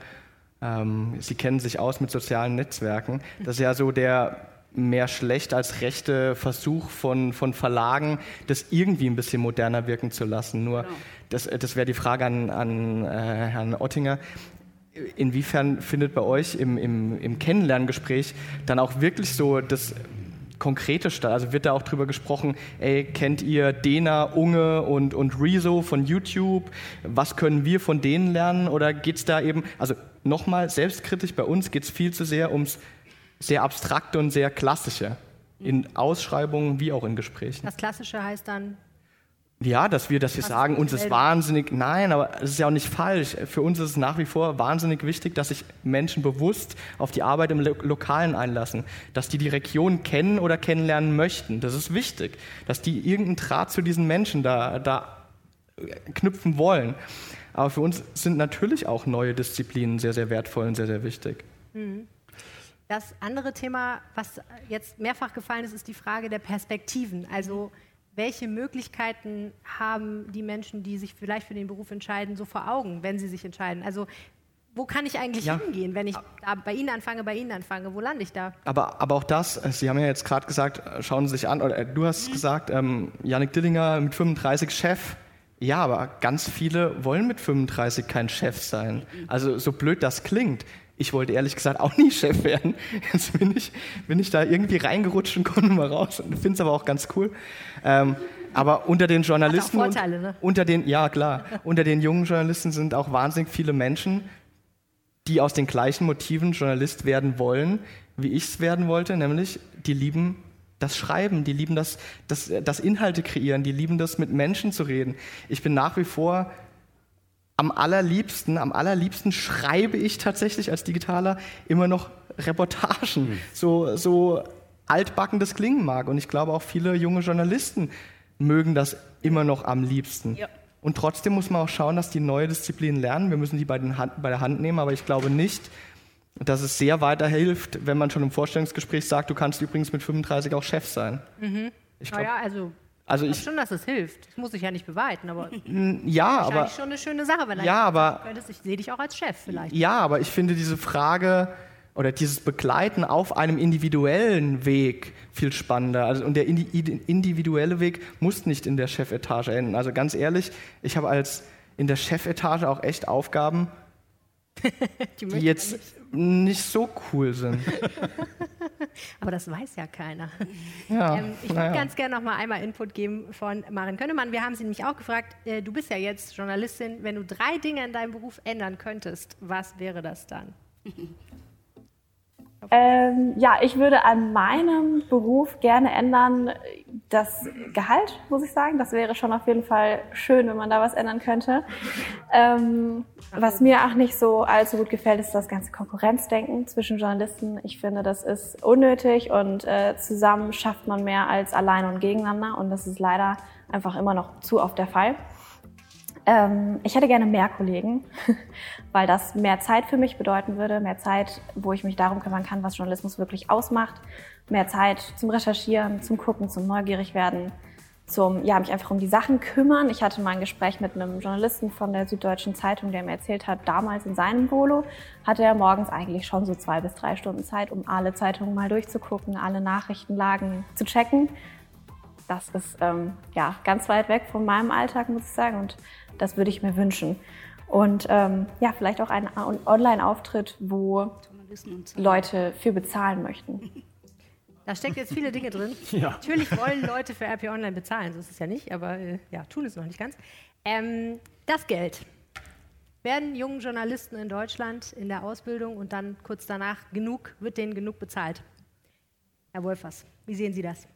ähm, Sie kennen sich aus mit sozialen Netzwerken, das ist ja so der mehr schlecht als rechte Versuch von, von Verlagen, das irgendwie ein bisschen moderner wirken zu lassen. Nur, genau. das, das wäre die Frage an, an äh, Herrn Ottinger inwiefern findet bei euch im, im, im Kennenlerngespräch dann auch wirklich so das, konkrete statt? Also wird da auch drüber gesprochen, ey, kennt ihr Dena, Unge und, und Rezo von YouTube? Was können wir von denen lernen? Oder geht es da eben, also nochmal selbstkritisch, bei uns geht es viel zu sehr ums sehr abstrakte und sehr klassische. In Ausschreibungen wie auch in Gesprächen.
Das Klassische heißt dann
ja, dass wir, dass wir sagen, uns ist wahnsinnig, nein, aber es ist ja auch nicht falsch. Für uns ist es nach wie vor wahnsinnig wichtig, dass sich Menschen bewusst auf die Arbeit im Lo Lokalen einlassen, dass die die Region kennen oder kennenlernen möchten. Das ist wichtig, dass die irgendeinen Draht zu diesen Menschen da, da knüpfen wollen. Aber für uns sind natürlich auch neue Disziplinen sehr, sehr wertvoll und sehr, sehr wichtig.
Mhm. Das andere Thema, was jetzt mehrfach gefallen ist, ist die Frage der Perspektiven. Also welche Möglichkeiten haben die Menschen, die sich vielleicht für den Beruf entscheiden, so vor Augen, wenn sie sich entscheiden? Also wo kann ich eigentlich ja. hingehen, wenn ich da bei Ihnen anfange, bei Ihnen anfange? Wo lande ich da?
Aber, aber auch das, äh, Sie haben ja jetzt gerade gesagt, äh, schauen Sie sich an, oder äh, du hast mhm. gesagt, ähm, Janik Dillinger mit 35 Chef. Ja, aber ganz viele wollen mit 35 kein Chef sein. Mhm. Also so blöd das klingt. Ich wollte ehrlich gesagt auch nie Chef werden. Jetzt bin ich, bin ich da irgendwie reingerutscht und konnte mal raus. Finde es aber auch ganz cool. Ähm, aber unter den Journalisten,
Vorteile, ne?
unter den, ja klar, unter den jungen Journalisten sind auch wahnsinnig viele Menschen, die aus den gleichen Motiven Journalist werden wollen, wie ich es werden wollte, nämlich die lieben das Schreiben, die lieben das, das, das Inhalte kreieren, die lieben das mit Menschen zu reden. Ich bin nach wie vor am allerliebsten, am allerliebsten schreibe ich tatsächlich als Digitaler immer noch Reportagen, mhm. so, so altbacken das klingen mag. Und ich glaube auch viele junge Journalisten mögen das immer noch am liebsten. Ja. Und trotzdem muss man auch schauen, dass die neue Disziplinen lernen. Wir müssen die bei, Hand, bei der Hand nehmen, aber ich glaube nicht, dass es sehr weiterhilft, wenn man schon im Vorstellungsgespräch sagt, du kannst übrigens mit 35 auch Chef sein.
Mhm. Ich glaub, naja, also
also
ich, ich schon, dass es hilft. Das muss ich ja nicht beweisen, aber
ja, aber
schon eine schöne Sache, wenn
ja, aber
könntest. Ich sehe dich auch als Chef vielleicht.
Ja, aber ich finde diese Frage oder dieses Begleiten auf einem individuellen Weg viel spannender. Also, und der individuelle Weg muss nicht in der Chefetage enden. Also ganz ehrlich, ich habe als in der Chefetage auch echt Aufgaben, die, die jetzt nicht. so cool sind.
Aber das weiß ja keiner.
Ja,
ähm, ich würde ja. ganz gerne noch mal einmal Input geben von Marin Könnemann. Wir haben sie nämlich auch gefragt, äh, du bist ja jetzt Journalistin, wenn du drei Dinge in deinem Beruf ändern könntest, was wäre das dann?
Ähm, ja, ich würde an meinem Beruf gerne ändern das Gehalt, muss ich sagen. Das wäre schon auf jeden Fall schön, wenn man da was ändern könnte. Ähm, was mir auch nicht so allzu gut gefällt, ist das ganze Konkurrenzdenken zwischen Journalisten. Ich finde, das ist unnötig und äh, zusammen schafft man mehr als alleine und gegeneinander. Und das ist leider einfach immer noch zu oft der Fall. Ähm, ich hätte gerne mehr Kollegen, weil das mehr Zeit für mich bedeuten würde, mehr Zeit, wo ich mich darum kümmern kann, was Journalismus wirklich ausmacht, mehr Zeit zum Recherchieren, zum Gucken, zum neugierig werden, zum ja mich einfach um die Sachen kümmern. Ich hatte mal ein Gespräch mit einem Journalisten von der Süddeutschen Zeitung, der mir erzählt hat, damals in seinem Volo hatte er morgens eigentlich schon so zwei bis drei Stunden Zeit, um alle Zeitungen mal durchzugucken, alle Nachrichtenlagen zu checken. Das ist ähm, ja ganz weit weg von meinem Alltag, muss ich sagen. Und das würde ich mir wünschen. Und ähm, ja, vielleicht auch ein Online-Auftritt, wo Leute für bezahlen möchten.
Da steckt jetzt viele Dinge drin. Ja. Natürlich wollen Leute für RP Online bezahlen, so ist es ja nicht, aber äh, ja, tun es noch nicht ganz. Ähm, das Geld. Werden jungen Journalisten in Deutschland in der Ausbildung und dann kurz danach genug, wird denen genug bezahlt? Herr Wolfers, wie sehen Sie das?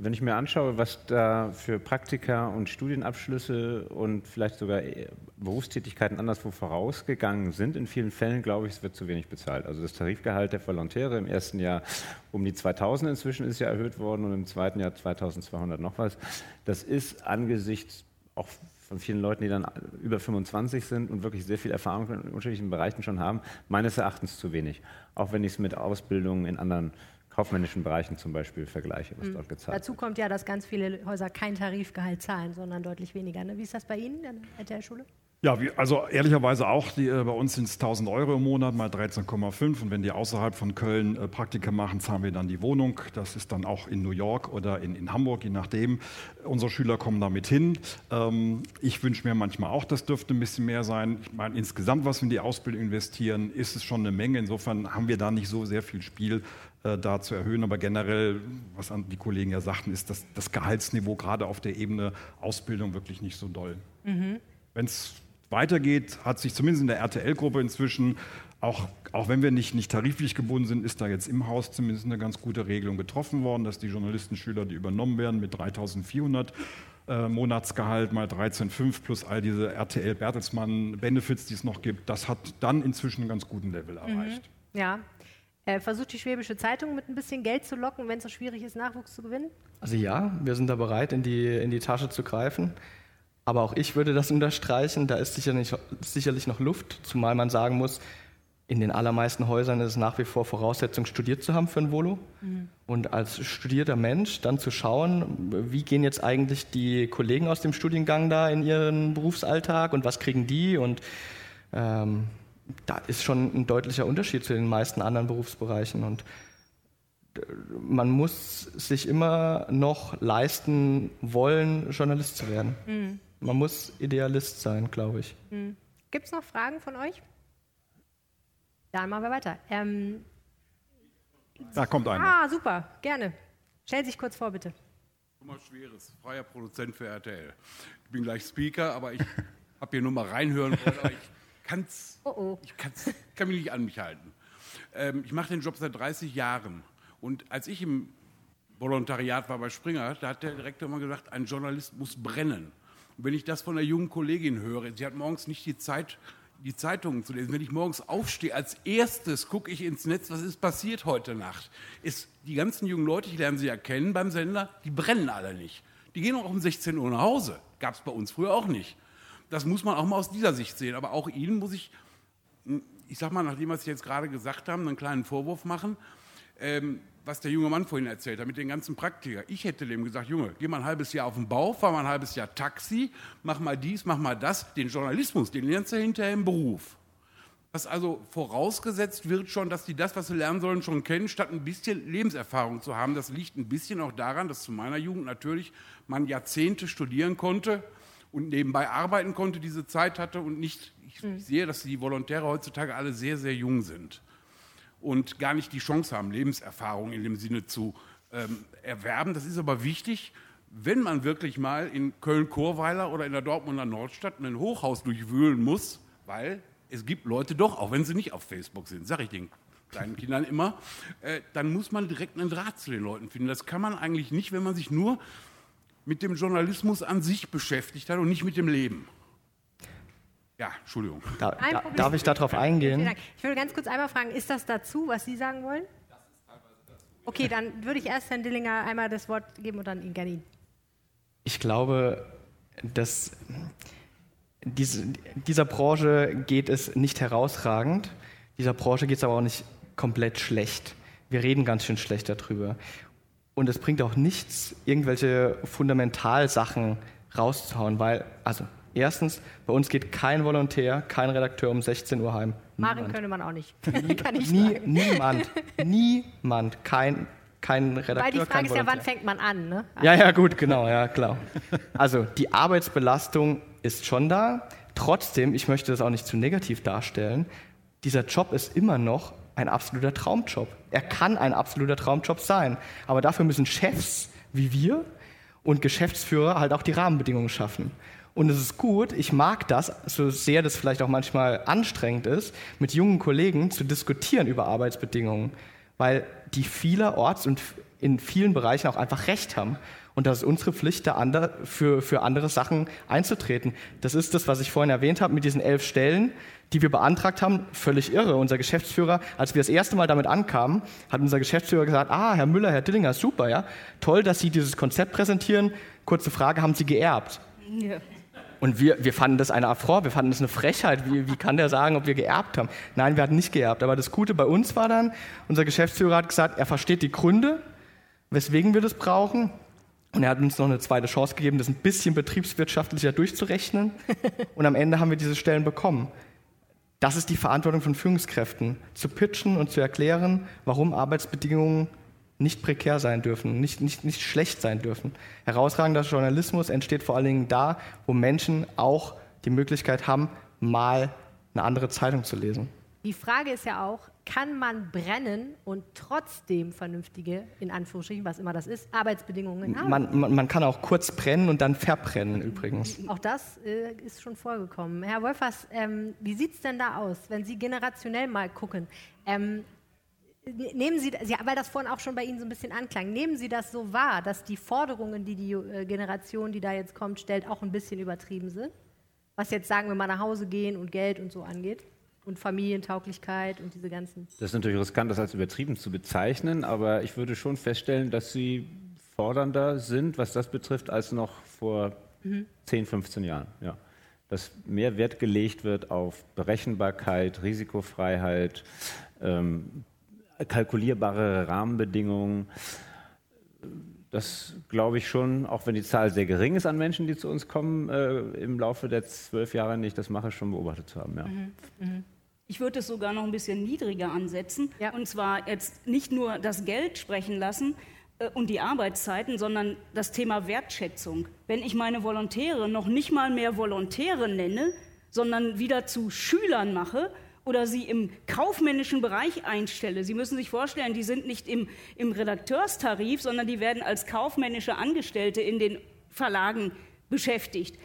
Wenn ich mir anschaue, was da für Praktika und Studienabschlüsse und vielleicht sogar äh, Berufstätigkeiten anderswo vorausgegangen sind, in vielen Fällen glaube ich, es wird zu wenig bezahlt. Also das Tarifgehalt der Volontäre im ersten Jahr um die 2000 inzwischen ist ja erhöht worden und im zweiten Jahr 2200 noch was. Das ist angesichts auch von vielen Leuten, die dann über 25 sind und wirklich sehr viel Erfahrung in unterschiedlichen Bereichen schon haben, meines Erachtens zu wenig. Auch wenn ich es mit Ausbildungen in anderen kaufmännischen Bereichen zum Beispiel vergleiche, was mhm. dort gezahlt
Dazu
wird.
kommt ja, dass ganz viele Häuser kein Tarifgehalt zahlen, sondern deutlich weniger. Ne? Wie ist das bei Ihnen an der Schule?
Ja, wie, also ehrlicherweise auch, die, äh, bei uns sind es 1000 Euro im Monat mal 13,5 und wenn die außerhalb von Köln äh, Praktika machen, zahlen wir dann die Wohnung. Das ist dann auch in New York oder in, in Hamburg, je nachdem. Unsere Schüler kommen damit hin. Ähm, ich wünsche mir manchmal auch, das dürfte ein bisschen mehr sein. Ich meine, insgesamt, was wir in die Ausbildung investieren, ist es schon eine Menge. Insofern haben wir da nicht so sehr viel Spiel, da zu erhöhen. Aber generell, was die Kollegen ja sagten, ist dass das Gehaltsniveau gerade auf der Ebene Ausbildung wirklich nicht so doll. Mhm. Wenn es weitergeht, hat sich zumindest in der RTL-Gruppe inzwischen, auch, auch wenn wir nicht, nicht tariflich gebunden sind, ist da jetzt im Haus zumindest eine ganz gute Regelung getroffen worden, dass die Journalistenschüler, die übernommen werden mit 3400 äh, Monatsgehalt mal 13,5 plus all diese RTL Bertelsmann Benefits, die es noch gibt, das hat dann inzwischen einen ganz guten Level mhm. erreicht.
Mhm. Ja. Äh, versucht die Schwäbische Zeitung mit ein bisschen Geld zu locken, wenn es so schwierig ist, Nachwuchs zu gewinnen?
Also ja, wir sind da bereit, in die, in die Tasche zu greifen. Aber auch ich würde das unterstreichen, da ist sicherlich, sicherlich noch Luft, zumal man sagen muss, in den allermeisten Häusern ist es nach wie vor Voraussetzung, studiert zu haben für ein Volo. Mhm. Und als studierter Mensch dann zu schauen, wie gehen jetzt eigentlich die Kollegen aus dem Studiengang da in ihren Berufsalltag und was kriegen die? Und ähm, da ist schon ein deutlicher Unterschied zu den meisten anderen Berufsbereichen. Und äh, man muss sich immer noch leisten wollen, Journalist zu werden. Mhm. Man muss Idealist sein, glaube ich. Mhm.
Gibt es noch Fragen von euch? Dann machen wir weiter. Ähm,
da kommt einer.
Ah, super, gerne. Stellen Sie sich kurz vor, bitte.
Thomas Schweres, freier Produzent für RTL. Ich bin gleich Speaker, aber ich habe hier nur mal reinhören wollen, aber ich, kann's, oh oh. ich kann's, kann mich nicht an mich halten. Ähm, ich mache den Job seit 30 Jahren. Und als ich im Volontariat war bei Springer, da hat der Direktor immer gesagt, ein Journalist muss brennen. Und wenn ich das von einer jungen Kollegin höre, sie hat morgens nicht die Zeit, die Zeitungen zu lesen. Wenn ich morgens aufstehe, als erstes gucke ich ins Netz, was ist passiert heute Nacht. Ist, die ganzen jungen Leute, ich lerne sie ja kennen beim Sender, die brennen alle nicht. Die gehen auch um 16 Uhr nach Hause. Gab es bei uns früher auch nicht. Das muss man auch mal aus dieser Sicht sehen. Aber auch Ihnen muss ich, ich sag mal, nachdem was Sie jetzt gerade gesagt haben, einen kleinen Vorwurf machen. Ähm, was der junge Mann vorhin erzählt hat mit den ganzen Praktika. Ich hätte dem gesagt, Junge, geh mal ein halbes Jahr auf den Bau, fahr mal ein halbes Jahr Taxi, mach mal dies, mach mal das. Den Journalismus, den lernst du hinterher im Beruf. Was also vorausgesetzt wird schon, dass die das, was sie lernen sollen, schon kennen, statt ein bisschen Lebenserfahrung zu haben. Das liegt ein bisschen auch daran, dass zu meiner Jugend natürlich man Jahrzehnte studieren konnte und nebenbei arbeiten konnte, diese Zeit hatte und nicht, ich mhm. sehe, dass die Volontäre heutzutage alle sehr, sehr jung sind und gar nicht die Chance haben, Lebenserfahrung in dem Sinne zu ähm, erwerben. Das ist aber wichtig, wenn man wirklich mal in Köln-Chorweiler oder in der Dortmunder Nordstadt ein Hochhaus durchwühlen muss, weil es gibt Leute doch, auch wenn sie nicht auf Facebook sind, sage ich den kleinen Kindern immer, äh, dann muss man direkt einen Draht zu den Leuten finden. Das kann man eigentlich nicht, wenn man sich nur mit dem Journalismus an sich beschäftigt hat und nicht mit dem Leben. Ja, Entschuldigung.
Da, da, darf ich darauf eingehen?
Ich würde ganz kurz einmal fragen, ist das dazu, was Sie sagen wollen? Das ist teilweise dazu. Okay, dann würde ich erst Herrn Dillinger einmal das Wort geben und dann Ihnen gerne
Ich glaube, dass diese, dieser Branche geht es nicht herausragend. Dieser Branche geht es aber auch nicht komplett schlecht. Wir reden ganz schön schlecht darüber. Und es bringt auch nichts, irgendwelche Fundamentalsachen rauszuhauen, weil, also Erstens, bei uns geht kein Volontär, kein Redakteur um 16 Uhr heim.
Marin könnte man auch nicht.
Kann ich nie. Niemand, niemand, kein, kein Redakteur. Weil
die Frage ist ja, wann fängt man an? Ne?
Ja, ja, gut, genau, ja, klar. Also die Arbeitsbelastung ist schon da. Trotzdem, ich möchte das auch nicht zu negativ darstellen, dieser Job ist immer noch ein absoluter Traumjob. Er kann ein absoluter Traumjob sein. Aber dafür müssen Chefs wie wir und Geschäftsführer halt auch die Rahmenbedingungen schaffen. Und es ist gut, ich mag das, so sehr das vielleicht auch manchmal anstrengend ist, mit jungen Kollegen zu diskutieren über Arbeitsbedingungen, weil die vielerorts und in vielen Bereichen auch einfach Recht haben. Und das ist unsere Pflicht, da für, für andere Sachen einzutreten. Das ist das, was ich vorhin erwähnt habe mit diesen elf Stellen, die wir beantragt haben. Völlig irre. Unser Geschäftsführer, als wir das erste Mal damit ankamen, hat unser Geschäftsführer gesagt, ah, Herr Müller, Herr Dillinger, super, ja. Toll, dass Sie dieses Konzept präsentieren. Kurze Frage, haben Sie geerbt? Ja. Und wir, wir fanden das eine Affront, wir fanden das eine Frechheit. Wie, wie kann der sagen, ob wir geerbt haben? Nein, wir hatten nicht geerbt. Aber das Gute bei uns war dann, unser Geschäftsführer hat gesagt, er versteht die Gründe, weswegen wir das brauchen. Und er hat uns noch eine zweite Chance gegeben, das ein bisschen betriebswirtschaftlicher durchzurechnen. Und am Ende haben wir diese Stellen bekommen. Das ist die Verantwortung von Führungskräften, zu pitchen und zu erklären, warum Arbeitsbedingungen nicht prekär sein dürfen, nicht, nicht, nicht schlecht sein dürfen. Herausragender Journalismus entsteht vor allen Dingen da, wo Menschen auch die Möglichkeit haben, mal eine andere Zeitung zu lesen.
Die Frage ist ja auch, kann man brennen und trotzdem vernünftige, in Anführungsstrichen, was immer das ist, Arbeitsbedingungen haben?
Man, man, man kann auch kurz brennen und dann verbrennen übrigens.
Auch das äh, ist schon vorgekommen. Herr Wolfers, ähm, wie sieht es denn da aus, wenn Sie generationell mal gucken? Ähm, nehmen Sie, ja, weil das vorhin auch schon bei Ihnen so ein bisschen anklang, nehmen Sie das so wahr, dass die Forderungen, die die äh, Generation, die da jetzt kommt, stellt, auch ein bisschen übertrieben sind? Was jetzt sagen wir mal nach Hause gehen und Geld und so angeht? Und Familientauglichkeit und diese ganzen.
Das ist natürlich riskant, das als übertrieben zu bezeichnen, aber ich würde schon feststellen, dass Sie fordernder sind, was das betrifft, als noch vor mhm. 10, 15 Jahren. Ja. Dass mehr Wert gelegt wird auf Berechenbarkeit, Risikofreiheit, ähm, kalkulierbare Rahmenbedingungen. Das glaube ich schon, auch wenn die Zahl sehr gering ist an Menschen, die zu uns kommen, äh, im Laufe der zwölf Jahre nicht, das mache ich schon beobachtet zu haben. Ja. Mhm.
Mhm. Ich würde es sogar noch ein bisschen niedriger ansetzen. Ja. Und zwar jetzt nicht nur das Geld sprechen lassen äh, und die Arbeitszeiten, sondern das Thema Wertschätzung. Wenn ich meine Volontäre noch nicht mal mehr Volontäre nenne, sondern wieder zu Schülern mache, oder sie im kaufmännischen Bereich einstelle. Sie müssen sich vorstellen, die sind nicht im, im Redakteurstarif, sondern die werden als kaufmännische Angestellte in den Verlagen beschäftigt.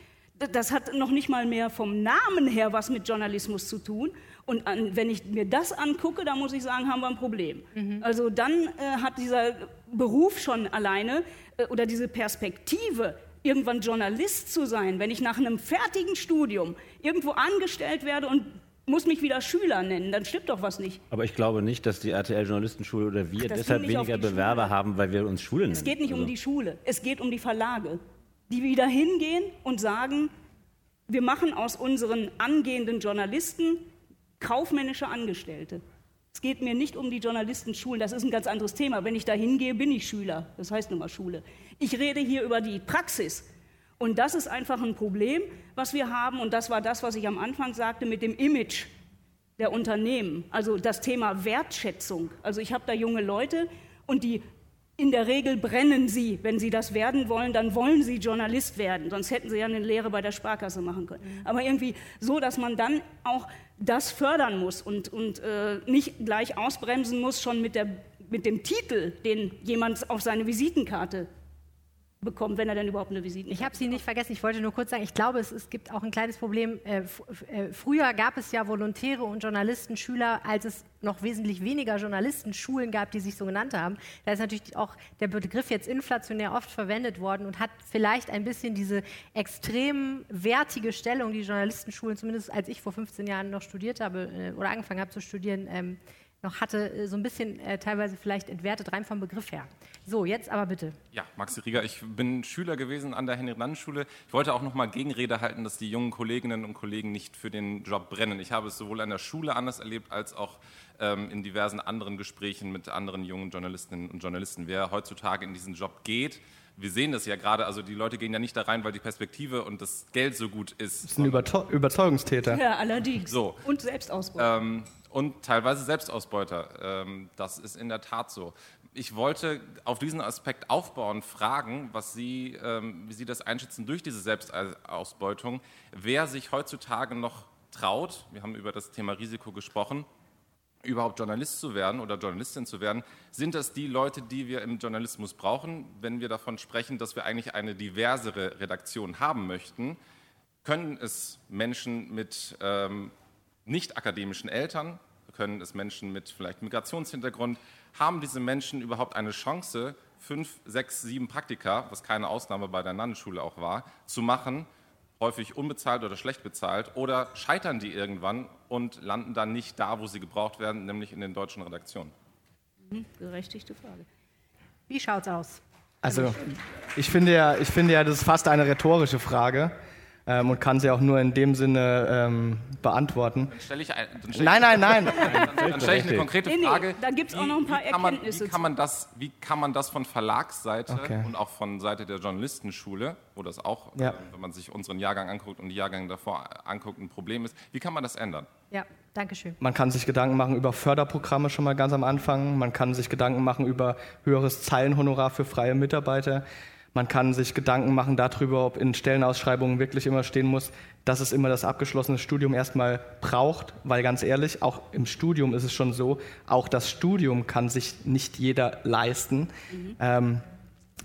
Das hat noch nicht mal mehr vom Namen her was mit Journalismus zu tun. Und an, wenn ich mir das angucke, dann muss ich sagen, haben wir ein Problem. Mhm. Also dann äh, hat dieser Beruf schon alleine äh, oder diese Perspektive, irgendwann Journalist zu sein, wenn ich nach einem fertigen Studium irgendwo angestellt werde und muss mich wieder Schüler nennen, dann stimmt doch was nicht.
Aber ich glaube nicht, dass die RTL-Journalistenschule oder wir Ach, deshalb weniger Bewerber Schule. haben, weil wir uns Schulen nennen.
Es geht nicht also. um die Schule, es geht um die Verlage, die wieder hingehen und sagen, wir machen aus unseren angehenden Journalisten kaufmännische Angestellte. Es geht mir nicht um die Journalistenschulen, das ist ein ganz anderes Thema. Wenn ich da hingehe, bin ich Schüler, das heißt nun mal Schule. Ich rede hier über die Praxis. Und das ist einfach ein Problem, was wir haben. Und das war das, was ich am Anfang sagte mit dem Image der Unternehmen. Also das Thema Wertschätzung. Also ich habe da junge Leute und die in der Regel brennen sie, wenn sie das werden wollen, dann wollen sie Journalist werden. Sonst hätten sie ja eine Lehre bei der Sparkasse machen können. Mhm. Aber irgendwie so, dass man dann auch das fördern muss und, und äh, nicht gleich ausbremsen muss, schon mit, der, mit dem Titel, den jemand auf seine Visitenkarte bekommt, wenn er denn überhaupt eine Visite
Ich habe Sie nicht vergessen, ich wollte nur kurz sagen, ich glaube, es, es gibt auch ein kleines Problem. Äh, äh, früher gab es ja Volontäre und Journalistenschüler, als es noch wesentlich weniger Journalistenschulen gab, die sich so genannt haben. Da ist natürlich auch der Begriff jetzt inflationär oft verwendet worden und hat vielleicht ein bisschen diese extrem wertige Stellung, die Journalistenschulen, zumindest als ich vor 15 Jahren noch studiert habe äh, oder angefangen habe zu studieren, ähm, noch hatte, äh, so ein bisschen äh, teilweise vielleicht entwertet, rein vom Begriff her. So, jetzt aber bitte.
Ja, Maxi Rieger, ich bin Schüler gewesen an der Henry-Nannen-Schule. Ich wollte auch noch mal Gegenrede halten, dass die jungen Kolleginnen und Kollegen nicht für den Job brennen. Ich habe es sowohl an der Schule anders erlebt, als auch ähm, in diversen anderen Gesprächen mit anderen jungen Journalistinnen und Journalisten. Wer heutzutage in diesen Job geht, wir sehen das ja gerade, also die Leute gehen ja nicht da rein, weil die Perspektive und das Geld so gut ist.
Das ist ein Überzeugungstäter.
Ja, allerdings. So. Und Selbstausbeuter. Ähm,
und teilweise Selbstausbeuter. Ähm, das ist in der Tat so. Ich wollte auf diesen Aspekt aufbauen, fragen, was Sie, ähm, wie Sie das einschätzen durch diese Selbstausbeutung, wer sich heutzutage noch traut, wir haben über das Thema Risiko gesprochen, überhaupt Journalist zu werden oder Journalistin zu werden, sind das die Leute, die wir im Journalismus brauchen, wenn wir davon sprechen, dass wir eigentlich eine diversere Redaktion haben möchten? Können es Menschen mit ähm, nicht akademischen Eltern, können es Menschen mit vielleicht Migrationshintergrund, haben diese Menschen überhaupt eine Chance, fünf, sechs, sieben Praktika, was keine Ausnahme bei der Nannenschule auch war, zu machen, häufig unbezahlt oder schlecht bezahlt, oder scheitern die irgendwann und landen dann nicht da, wo sie gebraucht werden, nämlich in den deutschen Redaktionen?
Mhm, berechtigte Frage.
Wie schaut's aus?
Also, ich finde ja, ich finde ja, das ist fast eine rhetorische Frage ähm, und kann sie auch nur in dem Sinne ähm, beantworten. Dann stelle ich, ein, dann stell nein, nein, nein,
Dann, dann stelle ich eine konkrete Frage. Nee,
nee, da gibt es auch noch ein paar Erkenntnisse.
wie, kann man das, wie kann man das von Verlagsseite okay. und auch von Seite der Journalistenschule, wo das auch, ja. äh, wenn man sich unseren Jahrgang anguckt und die Jahrgänge davor anguckt, ein Problem ist, wie kann man das ändern?
Ja, danke schön.
Man kann sich Gedanken machen über Förderprogramme schon mal ganz am Anfang. Man kann sich Gedanken machen über höheres Zeilenhonorar für freie Mitarbeiter. Man kann sich Gedanken machen darüber, ob in Stellenausschreibungen wirklich immer stehen muss, dass es immer das abgeschlossene Studium erstmal braucht, weil ganz ehrlich, auch im Studium ist es schon so, auch das Studium kann sich nicht jeder leisten. Mhm. Ähm,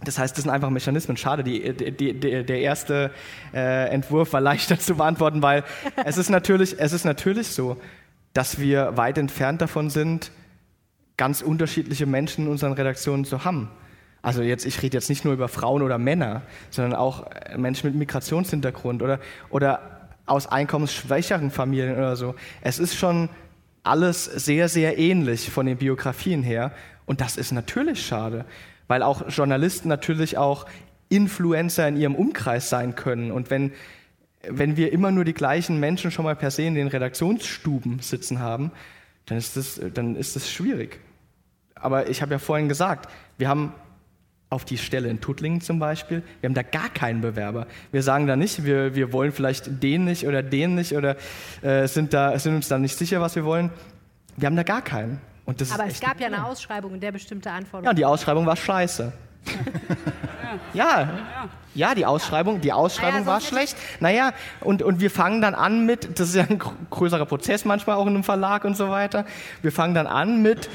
das heißt, das sind einfach Mechanismen. Schade, die, die, die, der erste äh, Entwurf war leichter zu beantworten, weil es ist, natürlich, es ist natürlich so, dass wir weit entfernt davon sind, ganz unterschiedliche Menschen in unseren Redaktionen zu haben. Also jetzt, ich rede jetzt nicht nur über Frauen oder Männer, sondern auch äh, Menschen mit Migrationshintergrund oder, oder aus einkommensschwächeren Familien oder so. Es ist schon alles sehr, sehr ähnlich von den Biografien her. Und das ist natürlich schade weil auch Journalisten natürlich auch Influencer in ihrem Umkreis sein können. Und wenn, wenn wir immer nur die gleichen Menschen schon mal per se in den Redaktionsstuben sitzen haben, dann ist das, dann ist das schwierig. Aber ich habe ja vorhin gesagt, wir haben auf die Stelle in Tuttlingen zum Beispiel, wir haben da gar keinen Bewerber. Wir sagen da nicht, wir, wir wollen vielleicht den nicht oder den nicht oder äh, sind, da, sind uns da nicht sicher, was wir wollen. Wir haben da gar keinen.
Aber es gab ja eine Ausschreibung, in der bestimmte Anforderungen.
Ja, die Ausschreibung war scheiße. ja, ja, die Ausschreibung, die Ausschreibung naja, war schlecht. Naja, und, und wir fangen dann an mit, das ist ja ein größerer Prozess manchmal auch in einem Verlag und so weiter. Wir fangen dann an mit,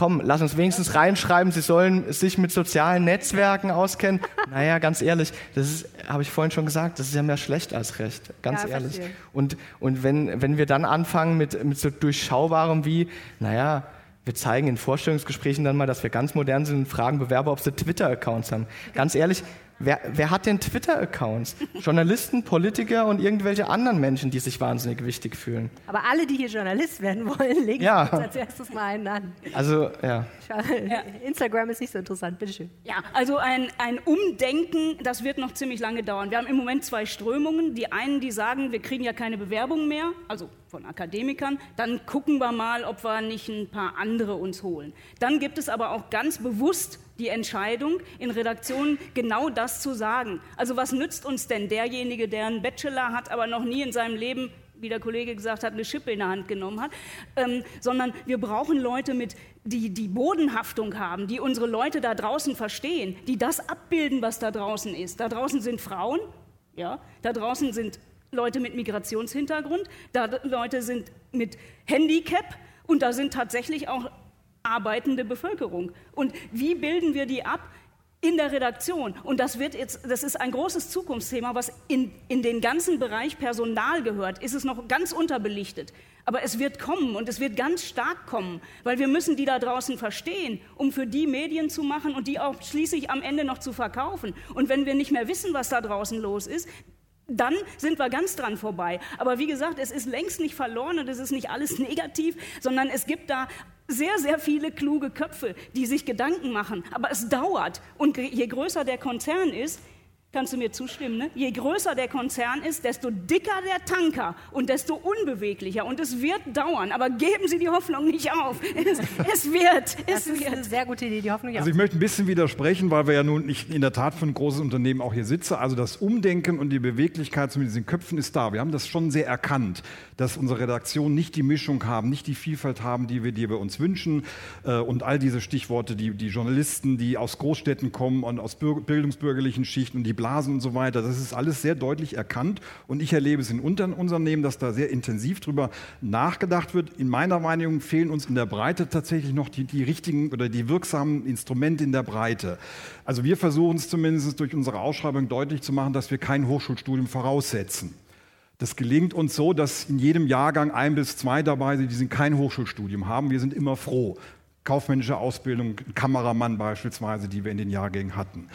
komm, lass uns wenigstens reinschreiben, sie sollen sich mit sozialen Netzwerken auskennen. Naja, ganz ehrlich, das habe ich vorhin schon gesagt, das ist ja mehr schlecht als recht, ganz ja, ehrlich. Und, und wenn, wenn wir dann anfangen mit, mit so durchschaubarem wie, naja, wir zeigen in Vorstellungsgesprächen dann mal, dass wir ganz modern sind und fragen Bewerber, ob sie Twitter-Accounts haben. Ganz ehrlich, Wer, wer, hat denn Twitter-Accounts? Journalisten, Politiker und irgendwelche anderen Menschen, die sich wahnsinnig wichtig fühlen.
Aber alle, die hier Journalist werden wollen, legen ja. uns als erstes mal einen an.
Also, ja.
ja. Instagram ist nicht so interessant, bitteschön.
Ja, also ein, ein Umdenken, das wird noch ziemlich lange dauern. Wir haben im Moment zwei Strömungen. Die einen, die sagen, wir kriegen ja keine Bewerbungen mehr, also von Akademikern, dann gucken wir mal, ob wir nicht ein paar andere uns holen. Dann gibt es aber auch ganz bewusst die Entscheidung, in Redaktionen genau das zu sagen. Also was nützt uns denn derjenige, der einen Bachelor hat, aber noch nie in seinem Leben wie der Kollege gesagt hat, eine Schippe in der Hand genommen hat, ähm, sondern wir brauchen Leute mit, die die Bodenhaftung haben, die unsere Leute da draußen verstehen, die das abbilden, was da draußen ist. Da draußen sind Frauen, ja, da draußen sind Leute mit Migrationshintergrund, da Leute sind mit Handicap und da sind tatsächlich auch arbeitende Bevölkerung. Und wie bilden wir die ab? in der Redaktion. Und das wird jetzt, das ist ein großes Zukunftsthema, was in, in den ganzen Bereich Personal gehört, ist es noch ganz unterbelichtet. Aber es wird kommen und es wird ganz stark kommen, weil wir müssen die da draußen verstehen, um für die Medien zu machen und die auch schließlich am Ende noch zu verkaufen. Und wenn wir nicht mehr wissen, was da draußen los ist, dann sind wir ganz dran vorbei. Aber wie gesagt, es ist längst nicht verloren und es ist nicht alles negativ, sondern es gibt da sehr, sehr viele kluge Köpfe, die sich Gedanken machen. Aber es dauert. Und je größer der Konzern ist, Kannst du mir zustimmen? Ne? Je größer der Konzern ist, desto dicker der Tanker und desto unbeweglicher. Und es wird dauern. Aber geben Sie die Hoffnung nicht auf. Es, es wird.
Es das ist wird. eine sehr gute Idee, die Hoffnung
Also ich möchte ein bisschen widersprechen, weil wir ja nun nicht in der Tat von großen Unternehmen auch hier sitzen. Also das Umdenken und die Beweglichkeit zumindest in den Köpfen ist da. Wir haben das schon sehr erkannt, dass unsere Redaktionen nicht die Mischung haben, nicht die Vielfalt haben, die wir, die wir uns wünschen. Äh, und all diese Stichworte, die, die Journalisten, die aus Großstädten kommen und aus bildungsbürgerlichen Schichten und die Blasen und so weiter. Das ist alles sehr deutlich erkannt und ich erlebe es in Unternehmen, dass da sehr intensiv drüber nachgedacht wird. In meiner Wahrnehmung fehlen uns in der Breite tatsächlich noch die, die richtigen oder die wirksamen Instrumente in der Breite. Also wir versuchen es zumindest durch unsere Ausschreibung deutlich zu machen, dass wir kein Hochschulstudium voraussetzen. Das gelingt uns so, dass in jedem Jahrgang ein bis zwei dabei sind, die kein Hochschulstudium haben. Wir sind immer froh. Kaufmännische Ausbildung, Kameramann beispielsweise, die wir in den Jahrgängen hatten.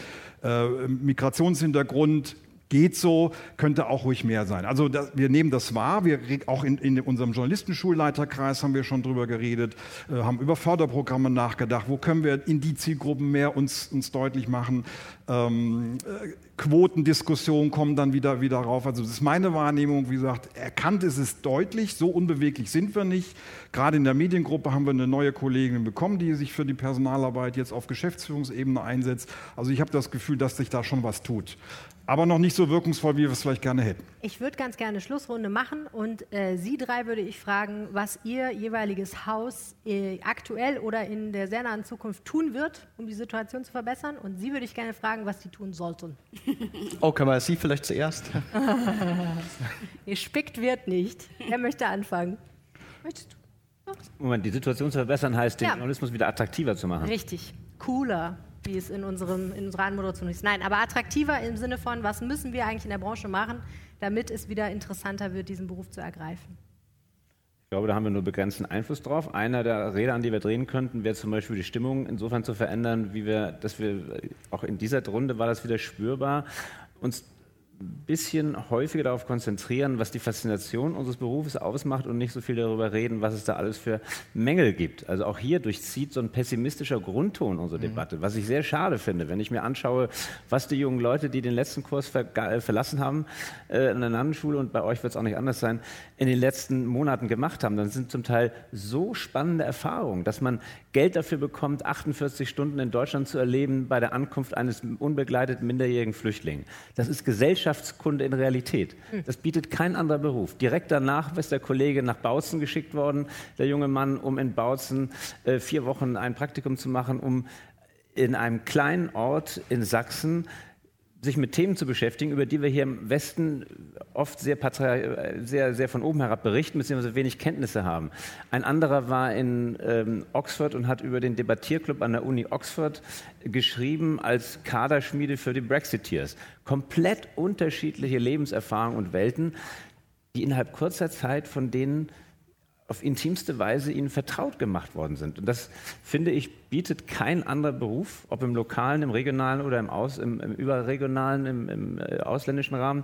Äh, Migrationshintergrund, geht so, könnte auch ruhig mehr sein. Also das, wir nehmen das wahr. Wir, auch in, in, unserem Journalistenschulleiterkreis haben wir schon drüber geredet, äh, haben über Förderprogramme nachgedacht. Wo können wir in die Zielgruppen mehr uns, uns deutlich machen? Ähm, äh, Quotendiskussionen kommen dann wieder, wieder rauf. Also das ist meine Wahrnehmung. Wie gesagt, erkannt ist es deutlich. So unbeweglich sind wir nicht. Gerade in der Mediengruppe haben wir eine neue Kollegin bekommen, die sich für die Personalarbeit jetzt auf Geschäftsführungsebene einsetzt. Also ich habe das Gefühl, dass sich da schon was tut. Aber noch nicht so wirkungsvoll, wie wir es vielleicht gerne hätten.
Ich würde ganz gerne eine Schlussrunde machen und äh, Sie drei würde ich fragen, was Ihr jeweiliges Haus äh, aktuell oder in der sehr nahen Zukunft tun wird, um die Situation zu verbessern. Und Sie würde ich gerne fragen, was Sie tun sollten.
Oh, können wir Sie vielleicht zuerst?
Gespickt wird nicht. Wer möchte anfangen? Möchtest
du? Moment, die Situation zu verbessern heißt, den
ja.
Journalismus wieder attraktiver zu machen.
Richtig. Cooler, wie es in, unserem, in unserer Anmoderation ist. Nein, aber attraktiver im Sinne von, was müssen wir eigentlich in der Branche machen, damit es wieder interessanter wird, diesen Beruf zu ergreifen.
Ich glaube, da haben wir nur begrenzten Einfluss drauf. Einer der Räder, an die wir drehen könnten, wäre zum Beispiel die Stimmung insofern zu verändern, wie wir, dass wir auch in dieser Runde war das wieder spürbar, uns bisschen häufiger darauf konzentrieren, was die Faszination unseres Berufes ausmacht und nicht so viel darüber reden, was es da alles für Mängel gibt. Also auch hier durchzieht so ein pessimistischer Grundton unsere mhm. Debatte, was ich sehr schade finde, wenn ich mir anschaue, was die jungen Leute, die den letzten Kurs ver äh, verlassen haben äh, in der Nannenschule und bei euch wird es auch nicht anders sein, in den letzten Monaten gemacht haben. Dann sind zum Teil so spannende Erfahrungen, dass man Geld dafür bekommt, 48 Stunden in Deutschland zu erleben bei der Ankunft eines unbegleiteten minderjährigen Flüchtlings. Das ist Gesellschaftskunde in Realität. Hm. Das bietet kein anderer Beruf. Direkt danach ist der Kollege nach Bautzen geschickt worden, der junge Mann, um in Bautzen äh, vier Wochen ein Praktikum zu machen, um in einem kleinen Ort in Sachsen sich mit Themen zu beschäftigen, über die wir hier im Westen oft sehr, sehr, sehr von oben herab berichten, beziehungsweise wenig Kenntnisse haben. Ein anderer war in ähm, Oxford und hat über den Debattierclub an der Uni Oxford geschrieben als Kaderschmiede für die Brexiteers. Komplett unterschiedliche Lebenserfahrungen und Welten, die innerhalb kurzer Zeit von denen auf intimste Weise ihnen vertraut gemacht worden sind. Und das, finde ich, bietet kein anderer Beruf, ob im lokalen, im regionalen oder im, Aus, im, im überregionalen, im, im äh, ausländischen Rahmen,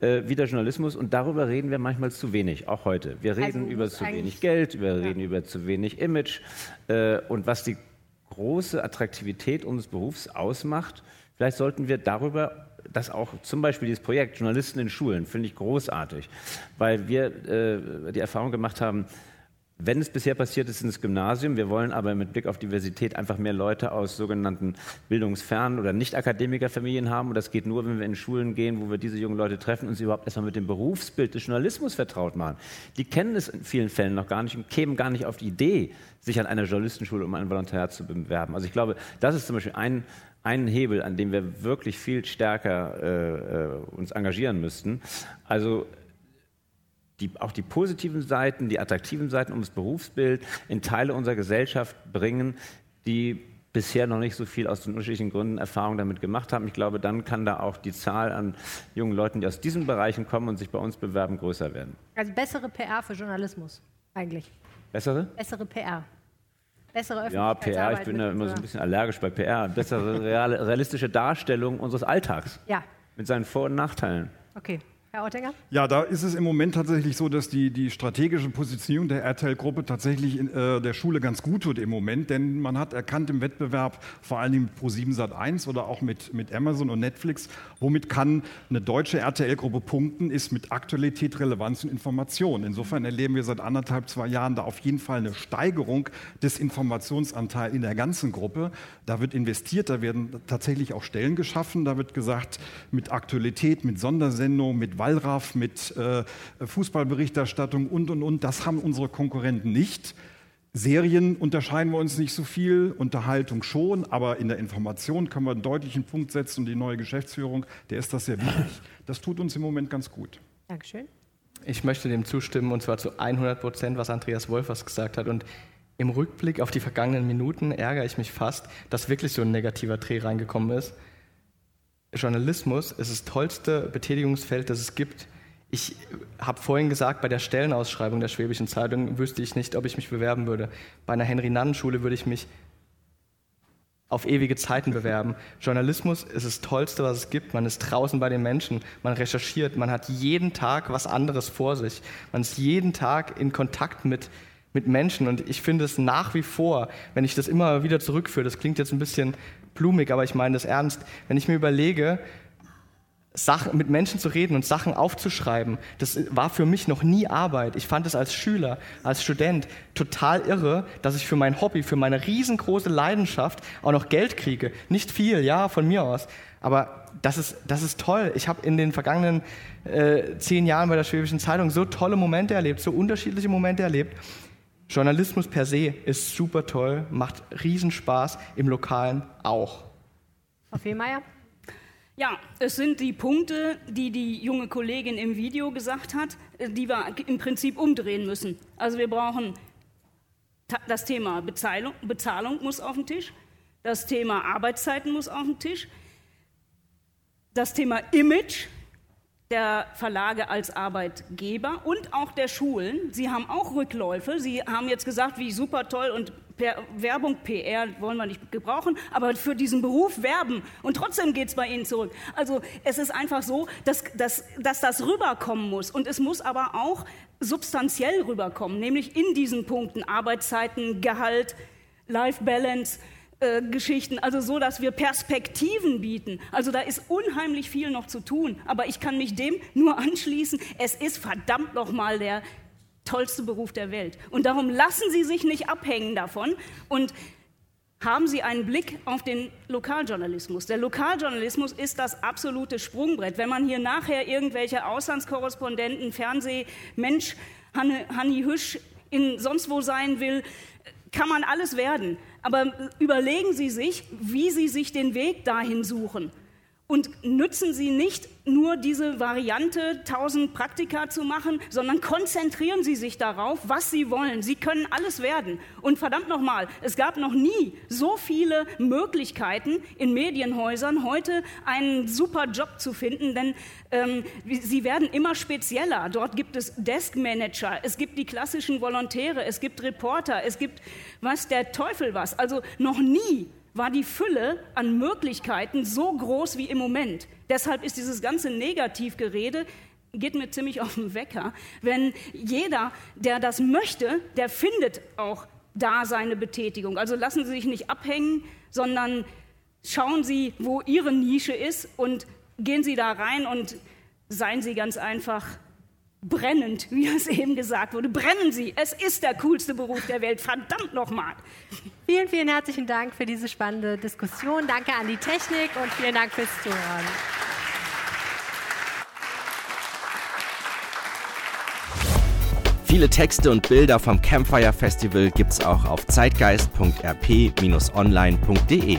äh, wie der Journalismus. Und darüber reden wir manchmal zu wenig, auch heute. Wir reden also, über zu wenig Geld, wir ja. reden über zu wenig Image. Äh, und was die große Attraktivität unseres Berufs ausmacht, vielleicht sollten wir darüber das auch zum Beispiel dieses Projekt Journalisten in Schulen finde ich großartig, weil wir äh, die Erfahrung gemacht haben, wenn es bisher passiert ist ins Gymnasium, wir wollen aber mit Blick auf Diversität einfach mehr Leute aus sogenannten bildungsfernen oder Nicht-Akademikerfamilien haben. Und das geht nur, wenn wir in Schulen gehen, wo wir diese jungen Leute treffen und sie überhaupt erstmal mit dem Berufsbild des Journalismus vertraut machen. Die kennen es in vielen Fällen noch gar nicht und kämen gar nicht auf die Idee, sich an einer Journalistenschule um ein Volontariat zu bewerben. Also ich glaube, das ist zum Beispiel ein einen Hebel, an dem wir wirklich viel stärker äh, äh, uns engagieren müssten. Also die, auch die positiven Seiten, die attraktiven Seiten um das Berufsbild in Teile unserer Gesellschaft bringen, die bisher noch nicht so viel aus den unterschiedlichen Gründen Erfahrung damit gemacht haben. Ich glaube, dann kann da auch die Zahl an jungen Leuten, die aus diesen Bereichen kommen und sich bei uns bewerben, größer werden.
Also bessere PR für Journalismus eigentlich.
Bessere?
Bessere PR. Bessere
Ja, PR, ich bin da immer so ein bisschen allergisch bei PR. Bessere realistische Darstellung unseres Alltags.
Ja.
Mit seinen Vor- und Nachteilen.
Okay. Herr Ottinger?
Ja, da ist es im Moment tatsächlich so, dass die, die strategische Positionierung der RTL-Gruppe tatsächlich in, äh, der Schule ganz gut tut im Moment, denn man hat erkannt im Wettbewerb, vor allen Dingen pro 7 Sat 1 oder auch mit, mit Amazon und Netflix, womit kann eine deutsche RTL-Gruppe punkten, ist mit Aktualität, Relevanz und Information. Insofern erleben wir seit anderthalb, zwei Jahren da auf jeden Fall eine Steigerung des Informationsanteils in der ganzen Gruppe. Da wird investiert, da werden tatsächlich auch Stellen geschaffen, da wird gesagt, mit Aktualität, mit Sondersendungen, mit Wallraff, mit äh, Fußballberichterstattung und, und, und. Das haben unsere Konkurrenten nicht. Serien unterscheiden wir uns nicht so viel, Unterhaltung schon, aber in der Information können wir einen deutlichen Punkt setzen und die neue Geschäftsführung, der ist das sehr wichtig. Das tut uns im Moment ganz gut.
Dankeschön.
Ich möchte dem zustimmen und zwar zu 100 Prozent, was Andreas Wolfers gesagt hat. Und im Rückblick auf die vergangenen Minuten ärgere ich mich fast, dass wirklich so ein negativer Dreh reingekommen ist. Journalismus ist das tollste Betätigungsfeld, das es gibt. Ich habe vorhin gesagt, bei der Stellenausschreibung der Schwäbischen Zeitung wüsste ich nicht, ob ich mich bewerben würde. Bei einer Henry-Nannen-Schule würde ich mich auf ewige Zeiten bewerben. Journalismus ist das Tollste, was es gibt. Man ist draußen bei den Menschen, man recherchiert, man hat jeden Tag was anderes vor sich. Man ist jeden Tag in Kontakt mit, mit Menschen und ich finde es nach wie vor, wenn ich das immer wieder zurückführe, das klingt jetzt ein bisschen blumig, aber ich meine das ernst. Wenn ich mir überlege, Sachen, mit Menschen zu reden und Sachen aufzuschreiben, das war für mich noch nie Arbeit. Ich fand es als Schüler, als Student total irre, dass ich für mein Hobby, für meine riesengroße Leidenschaft auch noch Geld kriege. Nicht viel, ja, von mir aus. Aber das ist, das ist toll. Ich habe in den vergangenen äh, zehn Jahren bei der Schwäbischen Zeitung so tolle Momente erlebt, so unterschiedliche Momente erlebt. Journalismus per se ist super toll, macht Riesenspaß, im Lokalen auch.
Frau Fehlmeier?
Ja, es sind die Punkte, die die junge Kollegin im Video gesagt hat, die wir im Prinzip umdrehen müssen. Also wir brauchen das Thema Bezahlung, Bezahlung muss auf den Tisch, das Thema Arbeitszeiten muss auf den Tisch, das Thema Image der Verlage als Arbeitgeber und auch der Schulen. Sie haben auch Rückläufe. Sie haben jetzt gesagt, wie super toll und per Werbung, PR wollen wir nicht gebrauchen, aber für diesen Beruf werben und trotzdem geht es bei Ihnen zurück. Also es ist einfach so, dass, dass, dass das rüberkommen muss und es muss aber auch substanziell rüberkommen, nämlich in diesen Punkten Arbeitszeiten, Gehalt, Life Balance, äh, Geschichten, also so, dass wir Perspektiven bieten. Also da ist unheimlich viel noch zu tun, aber ich kann mich dem nur anschließen. Es ist verdammt nochmal der tollste Beruf der Welt. Und darum lassen Sie sich nicht abhängen davon und haben Sie einen Blick auf den Lokaljournalismus. Der Lokaljournalismus ist das absolute Sprungbrett. Wenn man hier nachher irgendwelche Auslandskorrespondenten, Fernsehmensch, Hanni Hüsch in sonst wo sein will, kann man alles werden. Aber überlegen Sie sich, wie Sie sich den Weg dahin suchen. Und nützen Sie nicht nur diese Variante, 1000 Praktika zu machen, sondern konzentrieren Sie sich darauf, was Sie wollen. Sie können alles werden. Und verdammt nochmal, es gab noch nie so viele Möglichkeiten in Medienhäusern, heute einen super Job zu finden, denn ähm, sie werden immer spezieller. Dort gibt es Deskmanager, es gibt die klassischen Volontäre, es gibt Reporter, es gibt was der Teufel was. Also noch nie war die Fülle an Möglichkeiten so groß wie im Moment. Deshalb ist dieses ganze Negativgerede geht mir ziemlich auf den Wecker. Wenn jeder, der das möchte, der findet auch da seine Betätigung. Also lassen Sie sich nicht abhängen, sondern schauen Sie, wo Ihre Nische ist und gehen Sie da rein und seien Sie ganz einfach brennend, wie es eben gesagt wurde. Brennen Sie. Es ist der coolste Beruf der Welt. Verdammt nochmal.
Vielen, vielen herzlichen Dank für diese spannende Diskussion. Danke an die Technik und vielen Dank fürs Zuhören.
Viele Texte und Bilder vom Campfire Festival gibt's auch auf zeitgeist.rp-online.de.